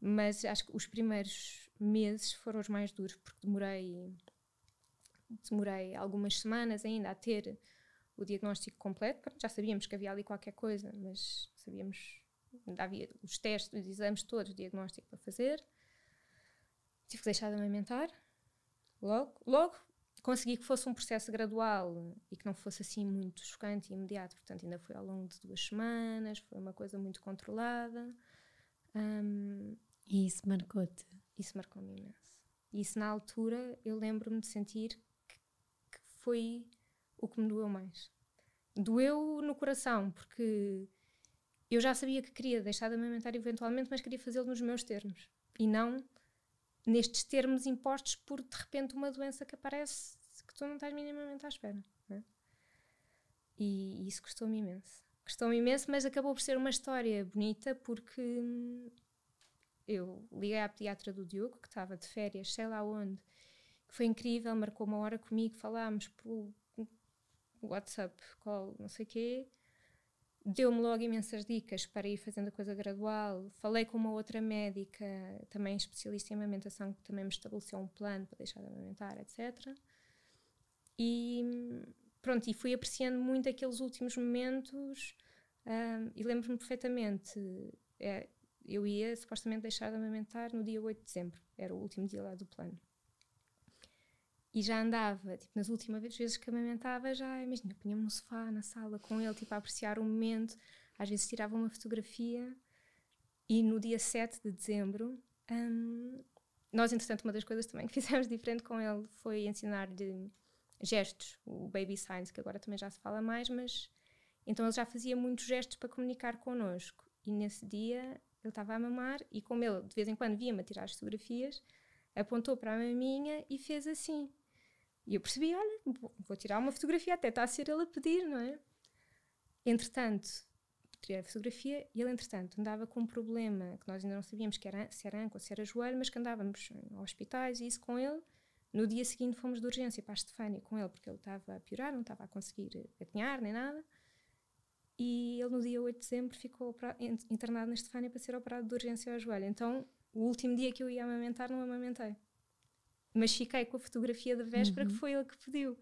mas acho que os primeiros meses foram os mais duros, porque demorei, demorei algumas semanas ainda a ter o diagnóstico completo. Já sabíamos que havia ali qualquer coisa, mas sabíamos havia os testes, os exames todos, diagnóstico para fazer. Tive que deixar de amamentar. Logo, logo consegui que fosse um processo gradual e que não fosse assim muito chocante e imediato. Portanto, ainda foi ao longo de duas semanas, foi uma coisa muito controlada. Um, e isso marcou-te? Isso marcou-me imenso. E isso, na altura, eu lembro-me de sentir que, que foi o que me doeu mais. Doeu no coração, porque eu já sabia que queria deixar de amamentar eventualmente, mas queria fazê-lo nos meus termos e não nestes termos impostos por de repente uma doença que aparece que tu não estás minimamente à espera. É? E, isso custou-me imenso. Custou-me imenso, mas acabou por ser uma história bonita porque eu liguei à pediatra do Diogo, que estava de férias, sei lá onde, que foi incrível, marcou uma hora comigo, falámos por WhatsApp, call, não sei o quê deu-me logo imensas dicas para ir fazendo a coisa gradual. Falei com uma outra médica, também especialista em amamentação, que também me estabeleceu um plano para deixar de amamentar, etc. E pronto, e fui apreciando muito aqueles últimos momentos. Um, e lembro-me perfeitamente, é, eu ia supostamente deixar de amamentar no dia 8 de dezembro, era o último dia lá do plano e já andava, tipo, nas últimas vezes que amamentava, já, imagina, punha-me no sofá, na sala, com ele, tipo, a apreciar o momento, às vezes tirava uma fotografia, e no dia 7 de dezembro, um, nós, entretanto, uma das coisas também que fizemos diferente com ele foi ensinar-lhe gestos, o baby signs, que agora também já se fala mais, mas então ele já fazia muitos gestos para comunicar connosco, e nesse dia ele estava a mamar, e como ele de vez em quando via-me tirar as fotografias, apontou para a maminha e fez assim. E eu percebi, olha, vou tirar uma fotografia, até está a ser ele a pedir, não é? Entretanto, tirei a fotografia e ele, entretanto, andava com um problema que nós ainda não sabíamos que era, se era anca ou se era joelho, mas que andávamos em hospitais e isso com ele. No dia seguinte fomos de urgência para a Estefânia com ele, porque ele estava a piorar, não estava a conseguir atinhar nem nada. E ele, no dia 8 de dezembro, ficou internado na Estefânia para ser operado de urgência ao joelho. Então, o último dia que eu ia amamentar, não amamentei mas fiquei com a fotografia da véspera uhum. que foi ele que pediu.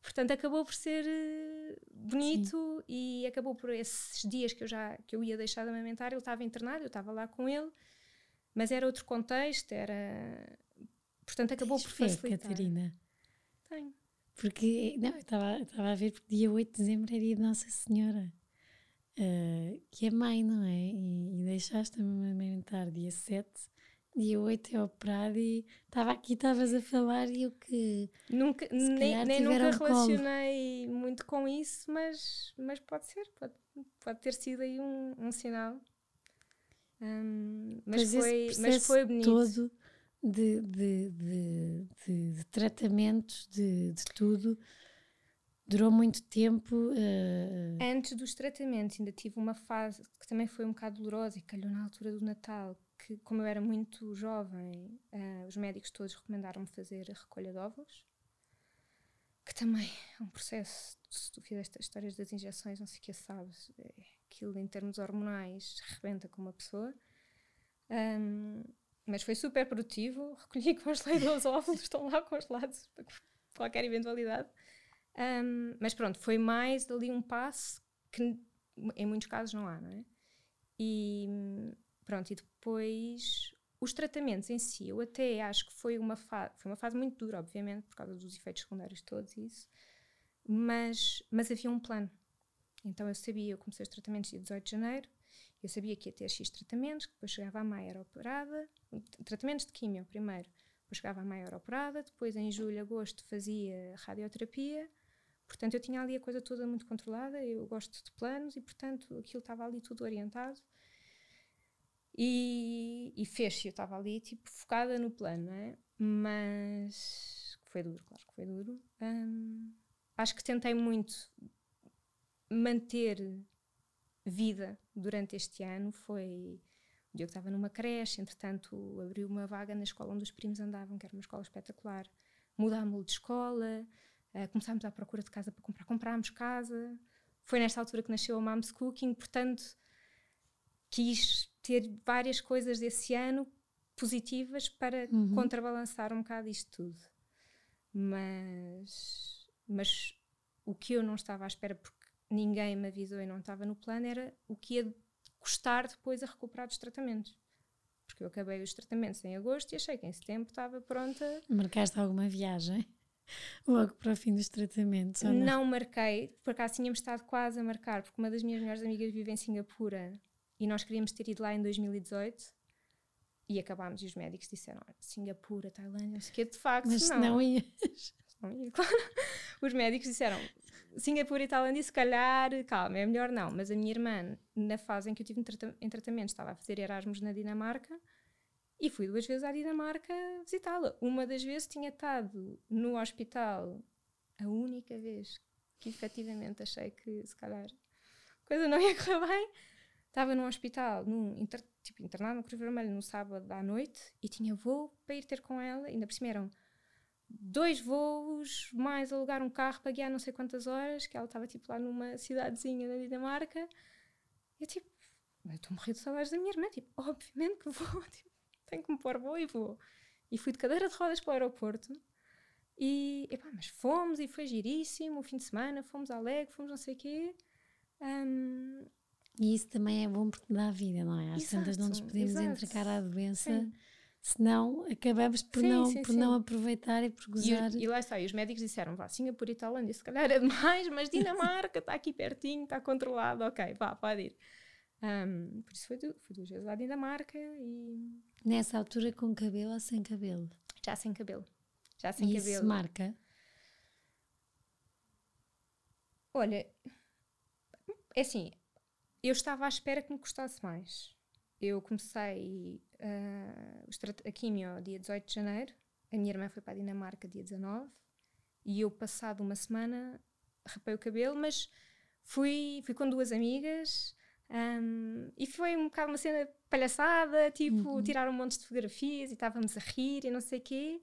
Portanto, acabou por ser uh, bonito Sim. e acabou por esses dias que eu já que eu ia deixar de amamentar, ele estava internado, eu estava lá com ele, mas era outro contexto, era portanto acabou Tens por fé, facilitar. Catarina. Tenho. Porque, não, eu estava a ver porque dia 8 de dezembro era dia de Nossa Senhora, uh, que é mãe, não é? E, e deixaste-me amamentar dia 7 dia 8 é operado e estava aqui, estavas a falar e eu que. Nunca, nem, nem nunca relacionei colo. muito com isso, mas, mas pode ser, pode, pode ter sido aí um, um sinal. Um, mas, foi, mas foi bonito. todo de, de, de, de, de tratamentos, de, de tudo. Durou muito tempo. Uh... Antes dos tratamentos, ainda tive uma fase que também foi um bocado dolorosa e calhou na altura do Natal, que, como eu era muito jovem, uh, os médicos todos recomendaram-me fazer a recolha de óvulos, que também é um processo. Se tu fizeste as histórias das injeções, não sei o que sabes, é, aquilo em termos hormonais rebenta com uma pessoa. Um, mas foi super produtivo. Recolhi com os óvulos, estão lá congelados para qualquer eventualidade. Um, mas pronto, foi mais ali um passo que em muitos casos não há, não é? E pronto, e depois os tratamentos em si, eu até acho que foi uma fase, foi uma fase muito dura, obviamente, por causa dos efeitos secundários todos isso, mas, mas havia um plano. Então eu sabia, eu comecei os tratamentos dia 18 de janeiro, eu sabia que ia ter X tratamentos, que depois chegava a maio era operada, tratamentos de químio primeiro, depois chegava a maio era operada, depois em julho, agosto fazia radioterapia, portanto eu tinha ali a coisa toda muito controlada, eu gosto de planos e portanto aquilo estava ali tudo orientado e, e fez-se, eu estava ali, tipo, focada no plano, não é? Mas foi duro, claro que foi duro. Um, acho que tentei muito manter vida durante este ano. Foi o dia que estava numa creche, entretanto abriu uma vaga na escola onde os primos andavam, que era uma escola espetacular. Mudámos de escola, uh, começámos à procura de casa para comprar, comprámos casa. Foi nesta altura que nasceu a Mom's Cooking, portanto quis ter várias coisas desse ano positivas para uhum. contrabalançar um bocado isto tudo. Mas, mas o que eu não estava à espera, porque ninguém me avisou e não estava no plano, era o que ia custar depois a recuperar dos tratamentos. Porque eu acabei os tratamentos em agosto e achei que em setembro estava pronta. Marcaste alguma viagem? Logo para o fim dos tratamentos? Não? não marquei, por acaso tínhamos estado quase a marcar, porque uma das minhas melhores amigas vive em Singapura e nós queríamos ter ido lá em 2018 e acabámos e os médicos disseram: Singapura, Tailândia, não sei o de facto. Mas não. não ias. Não ia, claro. Os médicos disseram: Singapura e Tailândia, se calhar, calma, é melhor não. Mas a minha irmã, na fase em que eu tive em tratamento, estava a fazer Erasmus na Dinamarca e fui duas vezes à Dinamarca visitá-la. Uma das vezes tinha estado no hospital, a única vez que efetivamente achei que se calhar a coisa não ia correr bem estava num hospital, num inter, tipo, internado no Cruz Vermelho no sábado à noite e tinha voo para ir ter com ela, ainda por cima eram dois voos, mais alugar um carro para guiar não sei quantas horas, que ela estava tipo lá numa cidadezinha da Dinamarca. E eu tipo, eu estou morrendo de saudades da minha irmã, tipo, obviamente que vou, tipo, tenho que me pôr voo e vou. E fui de cadeira de rodas para o aeroporto. E, epá, mas fomos e foi giríssimo, o fim de semana, fomos a Alegre, fomos não sei o quê. Um, e isso também é bom porque dá vida, não é? Às exato, tantas não nos podemos exato. entregar à doença, sim. senão acabamos por, sim, não, sim, por não aproveitar e por gozar. E, e lá está, e os médicos disseram, vá, Singapura e Tailândia se calhar é demais, mas Dinamarca está aqui pertinho, está controlado, ok, vá, pode ir. Um, por isso foi, fui duas vezes à Dinamarca e... Nessa altura com cabelo ou sem cabelo? Já sem cabelo. Já sem e cabelo. isso marca? Olha, é assim, eu estava à espera que me custasse mais. Eu comecei uh, a quimio dia 18 de janeiro, a minha irmã foi para a Dinamarca dia 19 e eu, passado uma semana, rapei o cabelo, mas fui, fui com duas amigas um, e foi um bocado uma cena palhaçada, tipo, uhum. tirar um monte de fotografias e estávamos a rir e não sei o quê.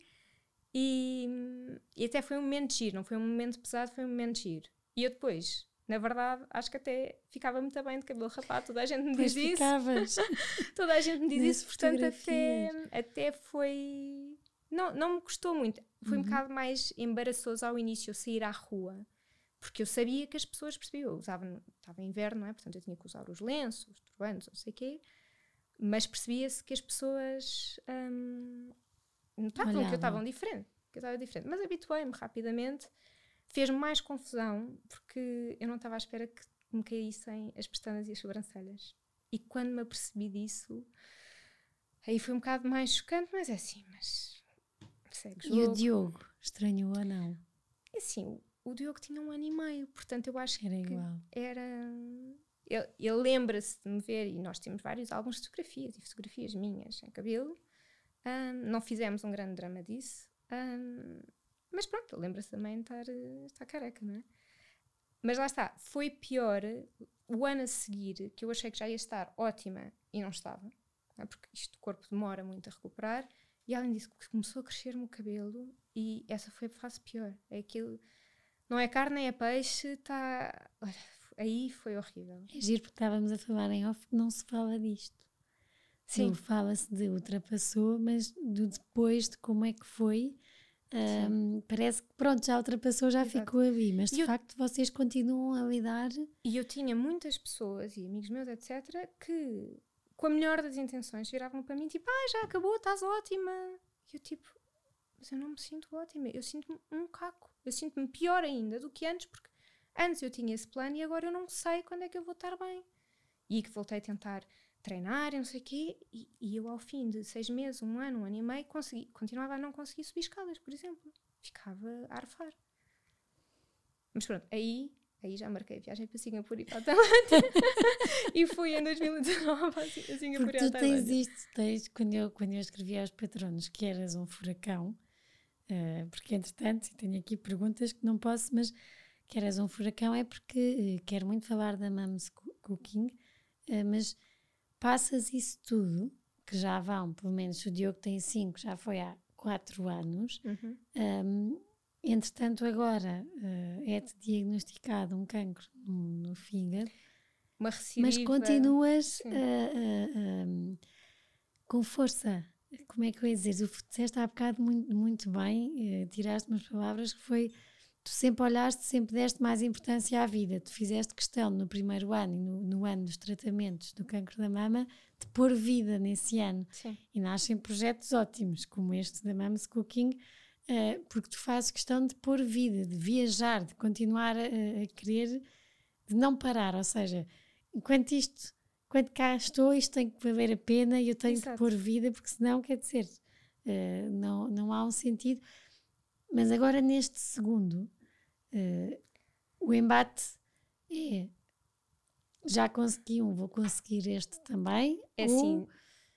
E, e até foi um momento de giro, não foi um momento pesado, foi um momento de giro. E eu depois na verdade, acho que até ficava muito bem de cabelo rapado, toda a gente me diz isso. toda a gente me diz isso, portanto, até, até foi. não, não me custou muito. Foi Uhum. um bocado mais embaraçoso ao início eu sair à rua, porque eu sabia que as pessoas percebiam. Eu usava, estava em inverno, não é? Portanto, eu tinha que usar os lenços, os turbantes, não sei o quê, mas percebia-se que as pessoas hum, notavam que eu estava diferente. Que eu estava diferente. Mas habituei-me rapidamente. Fez-me mais confusão porque eu não estava à espera que me caíssem as pestanas e as sobrancelhas. E quando me apercebi disso, aí foi um bocado mais chocante, mas é assim, mas segue E o. Diogo, estranhou ou não? E assim, o, Diogo tinha um ano e meio, portanto eu acho Era que igual. era. Ele, ele lembra-se de me ver, e nós temos vários álbuns de fotografias e fotografias minhas sem cabelo. Ahm, não fizemos um grande drama disso. Ahm, mas pronto, ele lembra-se também de estar, eh, estar careca, não é? Mas lá está, foi pior o ano a seguir, que eu achei que já ia estar ótima e não estava, não é? porque isto, o corpo demora muito a recuperar. E além disso, começou a crescer-me o cabelo e essa foi a fase pior. É aquilo, não é carne nem é peixe, está. Aí foi horrível. É giro porque estávamos a falar em off que não se fala disto. Sim. Fala-se de ultrapassou, mas do depois de como é que foi, hum, parece que pronto, já ultrapassou, já Exato. ficou ali. Mas de eu- facto vocês continuam a lidar. E eu tinha muitas pessoas e amigos meus, etc., que com a melhor das intenções viravam para mim tipo, ah, já acabou, estás ótima. E eu tipo, mas eu não me sinto ótima, eu sinto-me um caco. Eu sinto-me pior ainda do que antes, porque antes eu tinha esse plano e agora eu não sei quando é que eu vou estar bem. E que voltei a tentar treinar e não sei o quê, e, e eu ao fim de seis meses, um ano, um ano e meio, consegui, continuava a não conseguir subir escadas, por exemplo. Ficava a arfar. Mas pronto, aí, aí já marquei a viagem para Singapura e para a Tailândia. e fui em 2019 a Sing- a Singapura Porque e à tu tens Tailândia. isto, tens, quando, eu, quando eu escrevi aos patronos que eras um furacão, eh, porque entretanto, tenho aqui perguntas que não posso, mas que eras um furacão é porque eh, quero muito falar da Coo- Cooking, eh, mas passas isso tudo, que já vão, pelo menos o Diogo tem 5, já foi há 4 anos, Uhum. Hum, entretanto, agora eh, é-te diagnosticado um cancro no, no fígado, Uma recidiva. mas continuas eh, hum, com força. Como é que eu ia dizer? Tu disseste há bocado muito, muito bem, eh, tiraste umas palavras que foi. Tu sempre olhaste, sempre deste mais importância à vida. Tu fizeste questão no primeiro ano e no, no ano dos tratamentos do cancro da mama de pôr vida nesse ano. Sim. E nascem projetos ótimos, como este da Mams Cooking, eh, porque tu fazes questão de pôr vida, de viajar, de continuar a, a querer, de não parar. Ou seja, enquanto isto, enquanto cá estou, isto tem que valer a pena e eu tenho Exato. que pôr vida, porque senão, quer dizer, eh, não, não há um sentido. Mas agora, neste segundo, eh, o embate é. Já consegui um, vou conseguir este também. É ou- assim,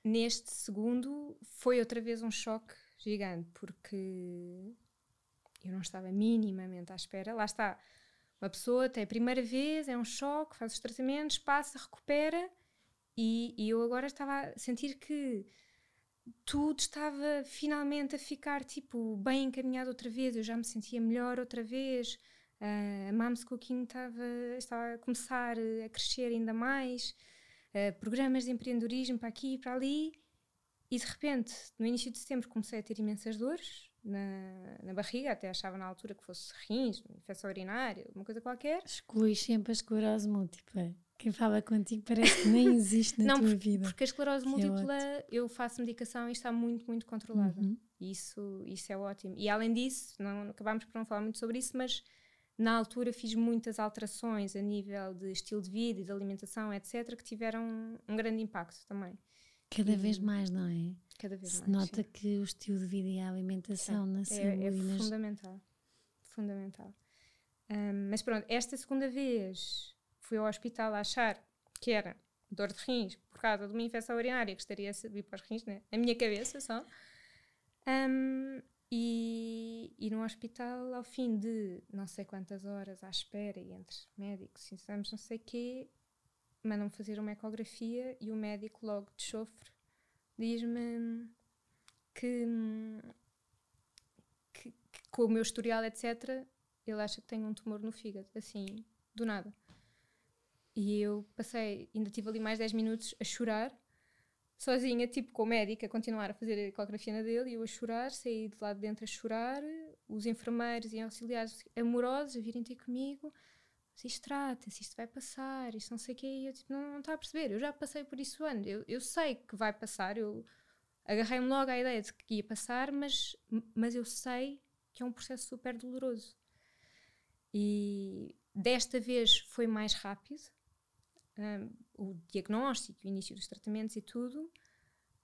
neste segundo foi outra vez um choque gigante, porque eu não estava minimamente à espera. Lá está, uma pessoa tem a primeira vez, é um choque, faz os tratamentos, passa, recupera, e, e eu agora estava a sentir que tudo estava finalmente a ficar tipo bem encaminhado outra vez, eu já me sentia melhor outra vez. Ah, a Mams Cooking estava, estava a começar eh, a crescer ainda mais, ah, programas de empreendedorismo para aqui e para ali, e de repente, no início de setembro, comecei a ter imensas dores na, na barriga, até achava na altura que fosse rins, infecção urinária, uma coisa qualquer. Excluís sempre a esclerose múltipla. Quem fala contigo parece que nem existe na Não, tua vida. Porque a esclerose Que é múltipla, eu faço medicação e está muito, muito controlada. Uhum. Isso, isso é ótimo. E além disso, não, acabámos por não falar muito sobre isso, mas na altura fiz muitas alterações a nível de estilo de vida e de alimentação, etc., que tiveram um grande impacto também. Cada vez mais, não é? Cada vez Se mais. nota sim. que o estilo de vida e a alimentação na saúde É, é e nas- fundamental. Fundamental. Ahm, mas pronto, esta segunda vez fui ao hospital a achar que era dor de rins por causa de uma infecção urinária que estaria a subir para os rins, né? minha cabeça só. Ahm, e, e no hospital, ao fim de não sei quantas horas à espera e entre médicos exames, não sei o quê, mandam-me fazer uma ecografia e o médico logo de chofre diz-me que, que, que com o meu historial, etc., ele acha que tenho um tumor no fígado, assim, do nada. E eu passei, ainda tive ali mais 10 minutos a chorar, sozinha, tipo com o médico, a continuar a fazer a ecografia na dele e eu a chorar, saí de lá de dentro a chorar, os enfermeiros e auxiliares amorosos a virem ter comigo. Se isto trata-se, isto vai passar, isto não sei o que, e eu tipo, não, não está a perceber, eu já passei por isso antes, eu, eu sei que vai passar, eu agarrei-me logo à ideia de que ia passar, mas, mas eu sei que é um processo super doloroso. E desta vez foi mais rápido, um, o diagnóstico, o início dos tratamentos e tudo,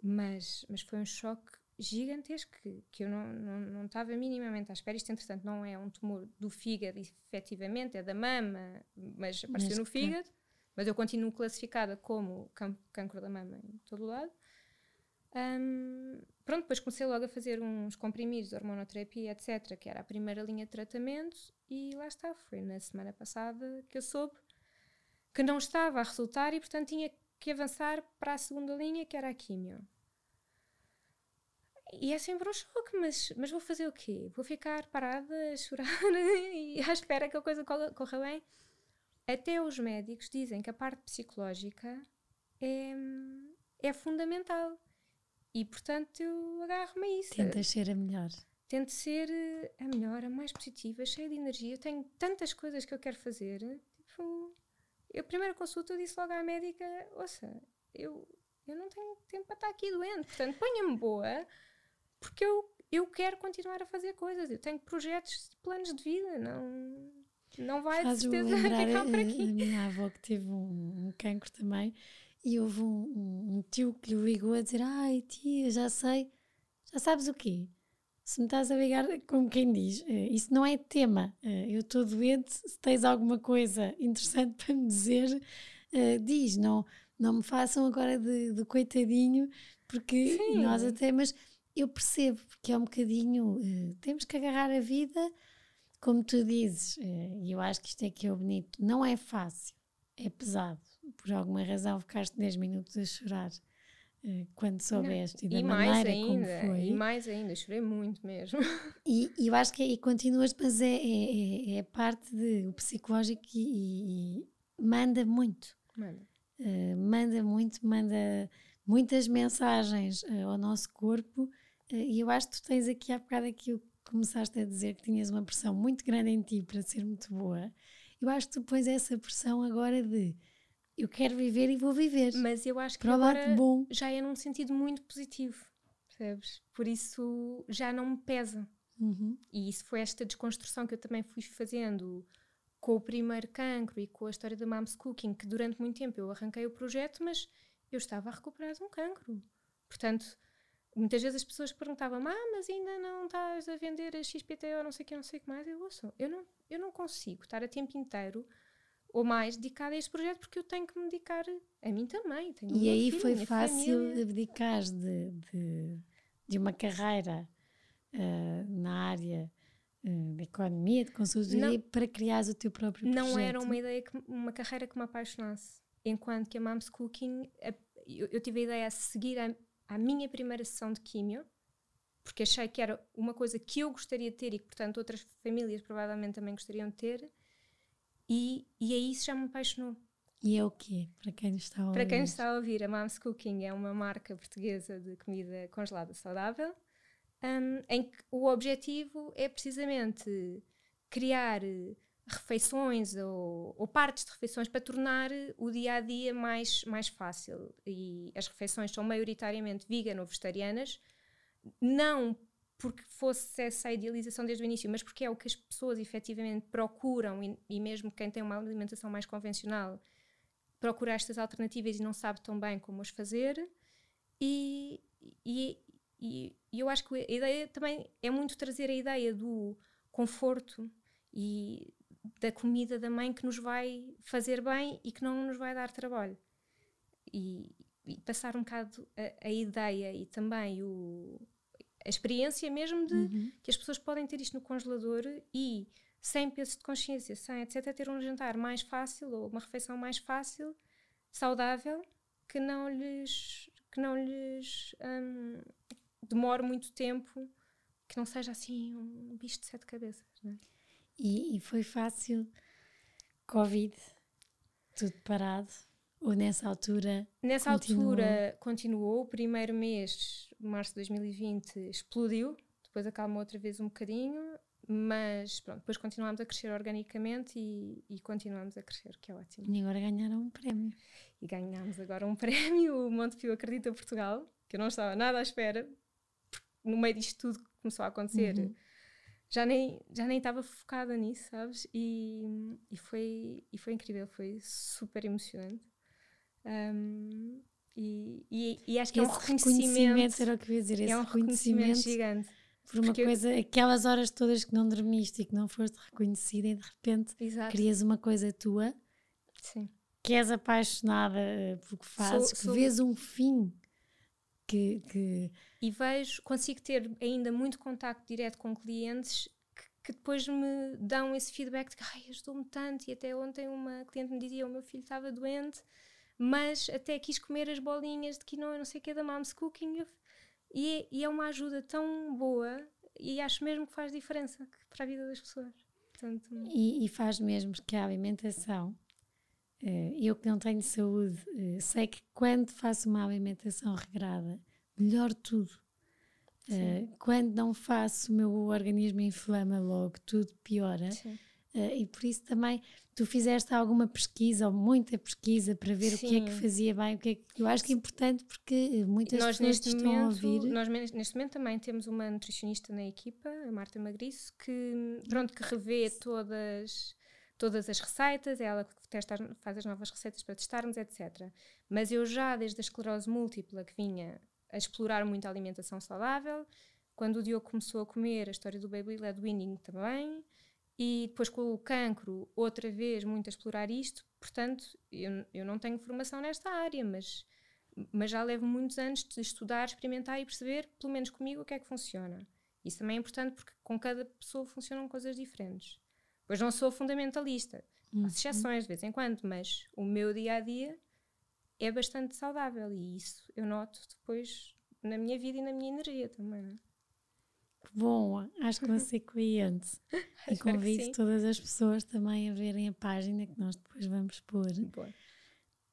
mas, mas foi um choque gigantesco que, que eu não, não, não estava minimamente à espera. Isto, entretanto, não é um tumor do fígado, efetivamente, é da mama, mas apareceu mas no fígado. Mas eu continuo classificada como cancro da mama em todo o lado. Um, pronto, depois comecei logo a fazer uns comprimidos hormonoterapia, etc., que era a primeira linha de tratamento, e lá está, foi na semana passada que eu soube que não estava a resultar e, portanto, tinha que avançar para a segunda linha, que era a químio. E é sempre um choque, mas, mas vou fazer o quê? Vou ficar parada a chorar e à espera que a coisa corra bem? Até os médicos dizem que a parte psicológica é, é fundamental. E portanto eu agarro-me a isso. Tentas ser a melhor. Tento ser eh, a melhor, a mais positiva, cheia de energia. Eu tenho tantas coisas que eu quero fazer. Tipo, eu, primeira consulta, eu disse logo à médica: Ouça, eu, eu não tenho tempo para estar aqui doente, portanto, ponha-me boa, porque eu, eu quero continuar a fazer coisas. Eu tenho projetos, planos de vida, não, não vai Faz de certeza ficar por aqui. A, a minha avó que teve um, um cancro também e houve um, um, um, tio que lhe ligou a dizer: Ai, tia, já sei, já sabes o quê? Se me estás a ligar, como quem diz, uh, isso não é tema. Uh, eu estou doente, se tens alguma coisa interessante para me dizer, uh, diz. Não, não me façam agora de, de coitadinho, porque Sim. nós até. Mas eu percebo, porque é um bocadinho. temos que agarrar a vida, como tu dizes, e eu acho que isto é que é o bonito. Não é fácil, é pesado por alguma razão ficaste 10 minutos a chorar quando soubeste não. e da e maneira ainda, como foi. E mais ainda, chorei muito mesmo. E, e eu acho que é, e continuas, mas é, é, é, é parte de o psicológico e, e manda muito. Manda. Uh, manda muito, manda muitas mensagens uh, ao nosso corpo e eu acho que tu tens aqui há bocado aquilo que começaste a dizer que tinhas uma pressão muito grande em ti para ser muito boa. Eu acho que tu pões essa pressão agora de eu quero viver e vou viver. Mas eu acho que Para agora bom. já é num sentido muito positivo, percebes? Por isso já não me pesa. Uhum. E isso foi esta desconstrução que eu também fui fazendo com o primeiro cancro e com a história da Mom's Cooking, que durante muito tempo eu arranquei o projeto, mas eu estava a recuperar de um cancro. Portanto, muitas vezes as pessoas perguntavam ah, mas ainda não estás a vender a XPTO, não sei o que, não sei o que mais. Eu ouço, eu não, eu não consigo estar a tempo inteiro ou mais dedicada a este projeto porque eu tenho que me dedicar a mim também. Tenho e aí filho, foi fácil abdicar de, de, de, uma carreira uh, na área uh, de economia, de consultoria, para criar o teu próprio projeto? Não era uma ideia, que, uma carreira que me apaixonasse. Enquanto que a Moms Cooking, a, eu, eu, tive a ideia de seguir a, a minha primeira sessão de químio, porque achei que era uma coisa que eu gostaria de ter e que, portanto, outras famílias provavelmente também gostariam de ter e, e aí isso já me apaixonou. E é o quê? Para quem está a ouvir? Para quem está a ouvir, a Mom's Cooking é uma marca portuguesa de comida congelada saudável, um, em que o objetivo é precisamente criar refeições ou, ou, partes de refeições para tornar o dia a dia mais, mais fácil. E as refeições são maioritariamente vegan ou vegetarianas, não porque fosse essa a idealização desde o início, mas porque é o que as pessoas efetivamente procuram e, e mesmo quem tem uma alimentação mais convencional procura estas alternativas e não sabe tão bem como as fazer. E, e, e, eu acho que a ideia também é muito trazer a ideia do conforto e da comida da mãe que nos vai fazer bem e que não nos vai dar trabalho. E, e passar um bocado a, a, ideia e também o, a experiência mesmo de uhum. que as pessoas podem ter isto no congelador e sem peso de consciência, sem etc, ter um jantar mais fácil ou uma refeição mais fácil, saudável, que não lhes que não lhes um, demore muito tempo, que não seja assim um bicho de sete cabeças. É? E, e foi fácil, Covid, tudo parado, Ou nessa altura? Nessa continuou? altura continuou. O primeiro mês, março de 2020, explodiu. Depois acalmou outra vez um bocadinho. Mas pronto, depois continuámos a crescer organicamente e, e continuamos a crescer, que é ótimo. E agora ganharam um prémio. E ganhámos agora um prémio, o Montepio Acredita Portugal, que eu não estava nada à espera. No meio disto tudo que começou a acontecer, uhum. já, nem, já nem estava focada nisso, sabes? E, e, foi, e foi incrível, foi super emocionante. Um, e, e, e, acho que esse é um reconhecimento, reconhecimento era o que eu ia dizer, é um reconhecimento, reconhecimento gigante por uma Porque coisa, eu... aquelas horas todas que não dormiste e que não foste reconhecida e de repente Exato. crias uma coisa tua Sim. que és apaixonada eh, pelo que fazes, sou, que sou... vês um fim que, que, E vejo, consigo ter ainda muito contacto direto com clientes que, que depois me dão esse feedback de que ai, ajudou-me tanto e até ontem uma cliente me dizia o meu filho estava doente mas até quis comer as bolinhas de quinoa, não sei o que, da Mom's Cooking. E, e, é uma ajuda tão boa e acho mesmo que faz diferença para a vida das pessoas. Portanto, e, e faz mesmo que a alimentação, uh, eu que não tenho saúde, uh, sei que quando faço uma alimentação regrada, melhor tudo. Uh, quando não faço, o meu organismo inflama logo, tudo piora. Sim. Uh, e por isso também tu fizeste alguma pesquisa ou muita pesquisa para ver Sim. o que é que fazia bem, o que é que eu acho que é importante porque muitas nós pessoas neste estão momento, a ouvir. Nós neste momento também temos uma nutricionista na equipa, a Marta Magriço, que pronto que revê todas todas as receitas, é ela que testa, faz as novas receitas para testarmos, etc. Mas eu já desde a esclerose múltipla que vinha a explorar muito a alimentação saudável, quando o Diogo começou a comer a história do baby led weaning também, e depois com o cancro, outra vez, muito a explorar isto. Portanto, eu, eu não tenho formação nesta área, mas, mas já levo muitos anos de estudar, experimentar e perceber, pelo menos comigo, o que é que funciona. Isso também é importante porque com cada pessoa funcionam coisas diferentes. Pois não sou fundamentalista, uhum. faço exceções de vez em quando, mas o meu dia a dia é bastante saudável e isso eu noto depois na minha vida e na minha energia também. Não é? Bom, acho que vou ser cliente. e convido todas as pessoas também a verem a página que nós depois vamos pôr. Boa.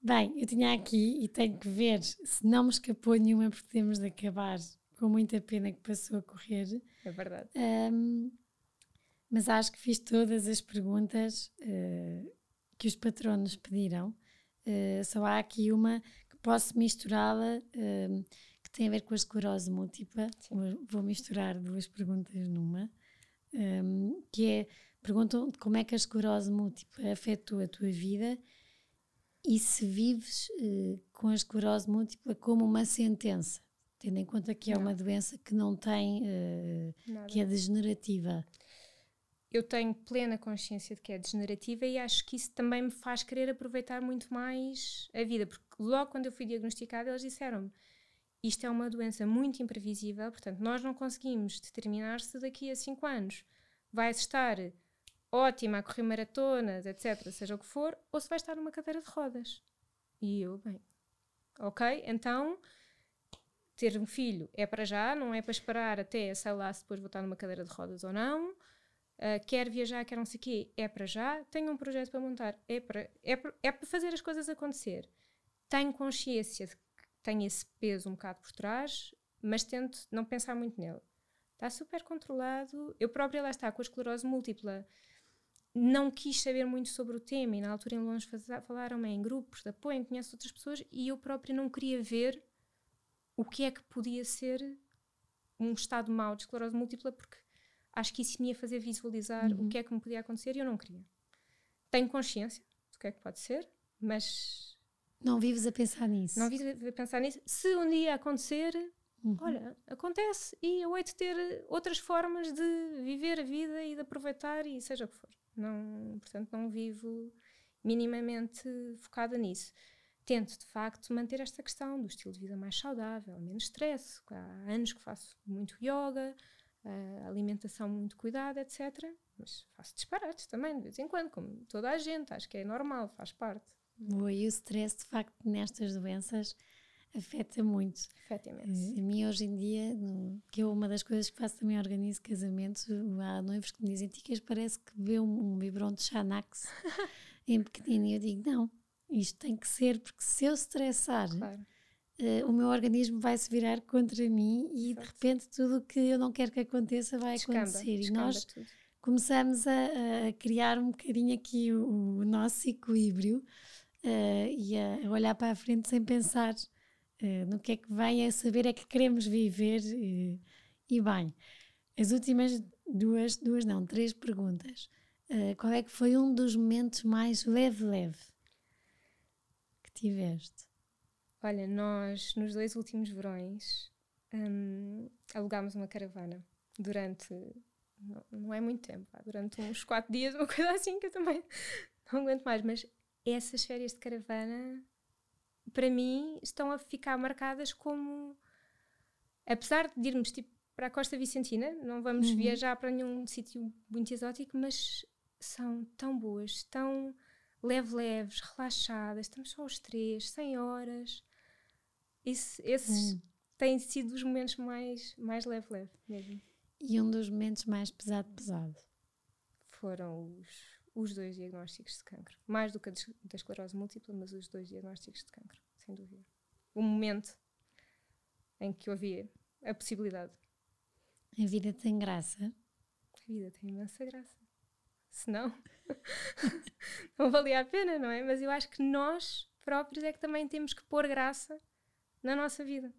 Bem, eu tinha aqui e tenho que ver se não me escapou nenhuma, porque temos de acabar com muita pena que passou a correr. É verdade. Um, mas acho que fiz todas as perguntas uh, que os patronos pediram. Uh, só há aqui uma que posso misturá-la. Uh, que tem a ver com a esclerose múltipla. Sim. Vou misturar duas perguntas numa, um, que é, perguntam como é que a esclerose múltipla afetou a tua vida e se vives uh, com a esclerose múltipla como uma sentença, tendo em conta que é não. uma doença que não tem, uh, que é degenerativa. Eu tenho plena consciência de que é degenerativa e acho que isso também me faz querer aproveitar muito mais a vida, porque logo quando eu fui diagnosticada eles disseram-me isto é uma doença muito imprevisível, portanto, nós não conseguimos determinar se daqui a 5 anos vai estar ótima a correr maratonas, etc., seja o que for, ou se vai estar numa cadeira de rodas. E eu, bem, ok, então ter um filho é para já, não é para esperar até, sei lá, se depois vou estar numa cadeira de rodas ou não. Uh, quer viajar, quer não sei o quê, é para já. Tenho um projeto para montar, é para, é para, é para fazer as coisas acontecer. Tenho consciência de tem esse peso um bocado por trás, mas tento não pensar muito nele. Está super controlado. Eu própria lá está, com a esclerose múltipla, não quis saber muito sobre o tema e na altura em Longe falaram-me em grupos de apoio, conheço outras pessoas e eu própria não queria ver o que é que podia ser um estado mau de esclerose múltipla porque acho que isso me ia fazer visualizar uhum. o que é que me podia acontecer e eu não queria. Tenho consciência do que é que pode ser, mas não vives a pensar nisso. Não vives a pensar nisso. Se um dia acontecer, uhum. olha, acontece e eu hei de ter outras formas de viver a vida e de aproveitar e seja o que for. Não, portanto, não vivo minimamente focada nisso. Tento, de facto, manter esta questão do estilo de vida mais saudável, menos stress. Há anos que faço muito yoga, alimentação muito cuidada, etc. Mas faço disparates também, de vez em quando, como toda a gente. Acho que é normal, faz parte. Boa, e o stress, de facto, nestas doenças afeta muito. Afeta imenso. Uh, a mim, hoje em dia, que é uma das coisas que faço também, organizo casamentos, há noivos que me dizem: Ticas, parece que vê um, um biberon de Xanax em pequenino. E eu digo: Não, Isto tem que ser, porque se eu estressar, Claro. eh, o meu organismo vai se virar contra mim e de Exato. repente tudo o que eu não quero que aconteça vai Descamba, acontecer. E descamba nós tudo. começamos a, a criar um bocadinho aqui o, o nosso equilíbrio eh, e a, olhar para a frente sem pensar eh, no que é que vem, a saber é que queremos viver. eh, e bem, as últimas duas, duas não, três perguntas. Eh, qual é que foi um dos momentos mais leve-leve que tiveste? Olha, nós nos dois últimos verões hum, alugámos uma caravana durante. Não, não é muito tempo, durante uns quatro dias, uma coisa assim que eu também não aguento mais. Mas essas férias de caravana, para mim, estão a ficar marcadas como. Apesar de irmos tipo, para a Costa Vicentina, não vamos Uhum. viajar para nenhum sítio muito exótico, mas são tão boas, tão leve-leves, relaxadas, estamos só os três, 100 horas. Isso, esses Hum. têm sido os momentos mais, mais leve-leve mesmo. E um dos momentos mais pesado-pesado? Foram os, os dois diagnósticos de cancro. Mais do que a da esclerose múltipla, mas os dois diagnósticos de cancro, sem dúvida. O momento em que eu havia a possibilidade. A vida tem graça? A vida tem imensa graça. Se não, não valia a pena, não é? Mas eu acho que nós próprios é que também temos que pôr graça na nossa vida.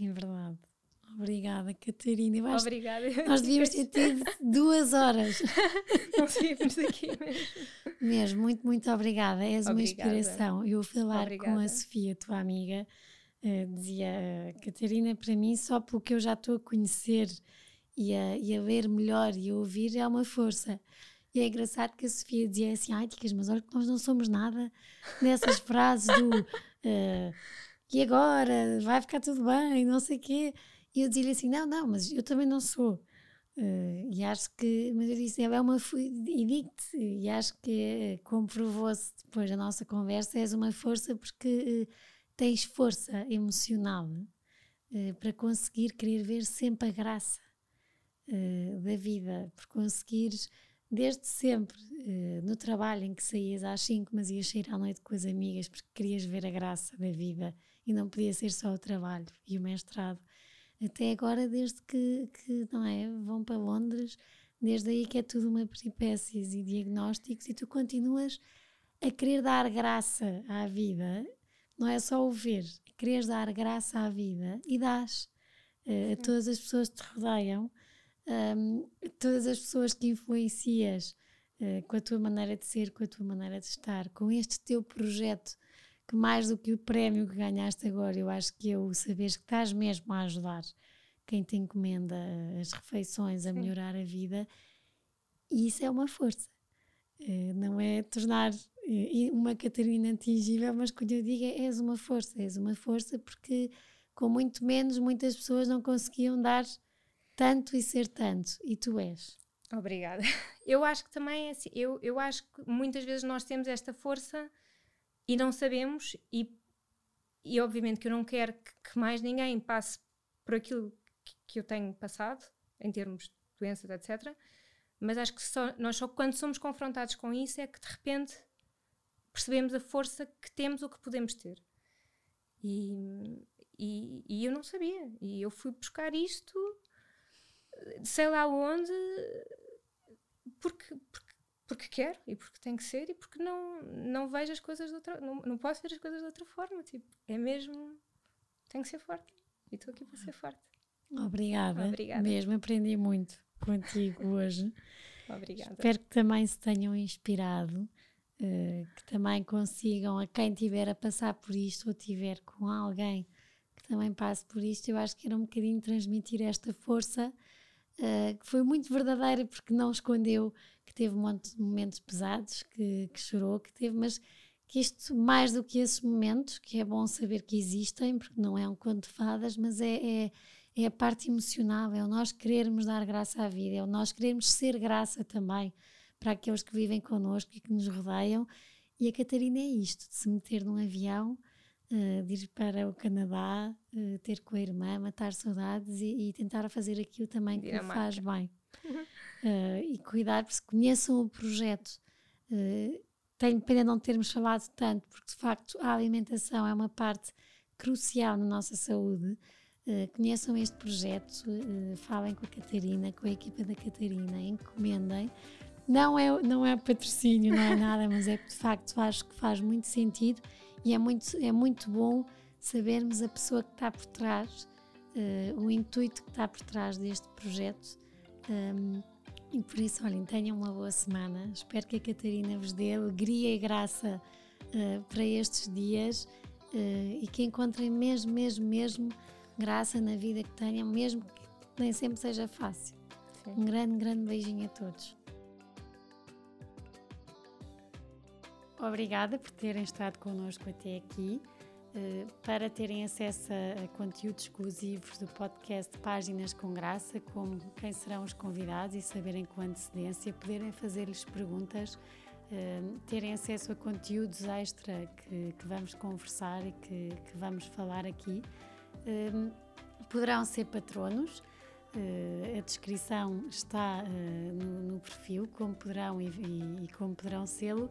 É verdade. Obrigada, Catarina. Obrigada. nós devíamos ter tido duas horas. Não saímos daqui mesmo. Mesmo, muito, muito obrigada. És uma Obrigada. inspiração. Eu falar com a Obrigada. Sofia, tua amiga, eh, dizia eh, Catarina, para mim, só pelo que eu já estou a conhecer e a, e a ler melhor e a ouvir, é uma força. E é engraçado que a Sofia dizia assim: Ai, Ticas, mas olha que nós não somos nada nessas frases do eh, e agora vai ficar tudo bem, não sei o quê. E eu dizia-lhe assim: Não, não, mas eu também não sou. Eh, e acho que, mas eu disse, ela é uma, e digo-te, e acho que eh, comprovou-se depois da nossa conversa, és uma força porque eh, tens força emocional eh, para conseguir querer ver sempre a graça da vida, por conseguires desde sempre no trabalho em que saías às 5, mas ias sair à noite com as amigas porque querias ver a graça da vida e não podia ser só o trabalho e o mestrado até agora, desde que, que não é, vão para Londres, desde aí que é tudo uma peripécias e diagnósticos, e tu continuas a querer dar graça à vida, não é só o ver, é querer dar graça à vida e dás eh, a todas as pessoas que te rodeiam, a todas as pessoas que influencias eh, com a tua maneira de ser, com a tua maneira de estar, com este teu projeto que mais do que o prémio que ganhaste agora, eu acho que é o saberes que estás mesmo a ajudar quem te encomenda as refeições a Sim. melhorar a vida, e isso é uma força. Eh, Não é tornar eh, uma Catarina atingível, mas quando eu digo é és uma força, és uma força porque com muito menos muitas pessoas não conseguiam dar tanto e ser tanto, e tu és. Obrigada. Eu acho que também é assim. Eu, eu acho que muitas vezes nós temos esta força e não sabemos, e, e obviamente que eu não quero que, que mais ninguém passe por aquilo que, que eu tenho passado, em termos de doenças, etc. Mas acho que só, nós só quando somos confrontados com isso é que de repente percebemos a força que temos ou que podemos ter. E, e, e eu não sabia. E eu fui buscar isto, sei lá onde, porque, porque, porque quero e porque tem que ser e porque não, não vejo as coisas de outra não, não posso ver as coisas de outra forma. Tipo, é mesmo. Tenho que ser forte. E estou aqui para ser forte. Obrigada. Obrigada. Mesmo, aprendi muito contigo hoje. Obrigada. Espero que também se tenham inspirado, eh, que também consigam, a quem tiver a passar por isto ou tiver com alguém que também passe por isto, eu acho que era um bocadinho transmitir esta força, eh, que foi muito verdadeira, porque não escondeu que teve um monte de momentos pesados, que, que chorou, que teve, mas que isto, mais do que esses momentos, que é bom saber que existem, porque não é um conto de fadas, mas é, é, é a parte emocional, é o nós querermos dar graça à vida, é o nós querermos ser graça também para aqueles que vivem connosco e que nos rodeiam. E a Catarina é isto, de se meter num avião, eh, de ir para o Canadá, eh, ter com a irmã, matar saudades e, e tentar fazer aquilo também que faz bem. Eh, e cuidar, porque se conheçam o projeto, eh, tenho pena não termos falado tanto, porque de facto a alimentação é uma parte crucial na nossa saúde. Uh, conheçam este projeto, uh, falem com a Catarina, com a equipa da Catarina, encomendem. Não é, não é patrocínio, não é nada, mas é de facto acho que faz muito sentido e é muito, é muito bom sabermos a pessoa que está por trás, uh, o intuito que está por trás deste projeto. Um, e por isso, olhem, tenham uma boa semana. Espero que a Catarina vos dê alegria e graça uh, para estes dias uh, e que encontrem mesmo, mesmo, mesmo graça na vida que tenham, mesmo que nem sempre seja fácil. Sim. Um grande, grande beijinho a todos. Obrigada por terem estado connosco até aqui. Eh, para terem acesso a, conteúdos exclusivos do podcast Páginas com Graça, como quem serão os convidados e saberem com antecedência, poderem fazer-lhes perguntas, eh, terem acesso a conteúdos extra que, que vamos conversar e que, que, vamos falar aqui. Eh, poderão ser patronos. a descrição está no, perfil, como poderão e como poderão sê-lo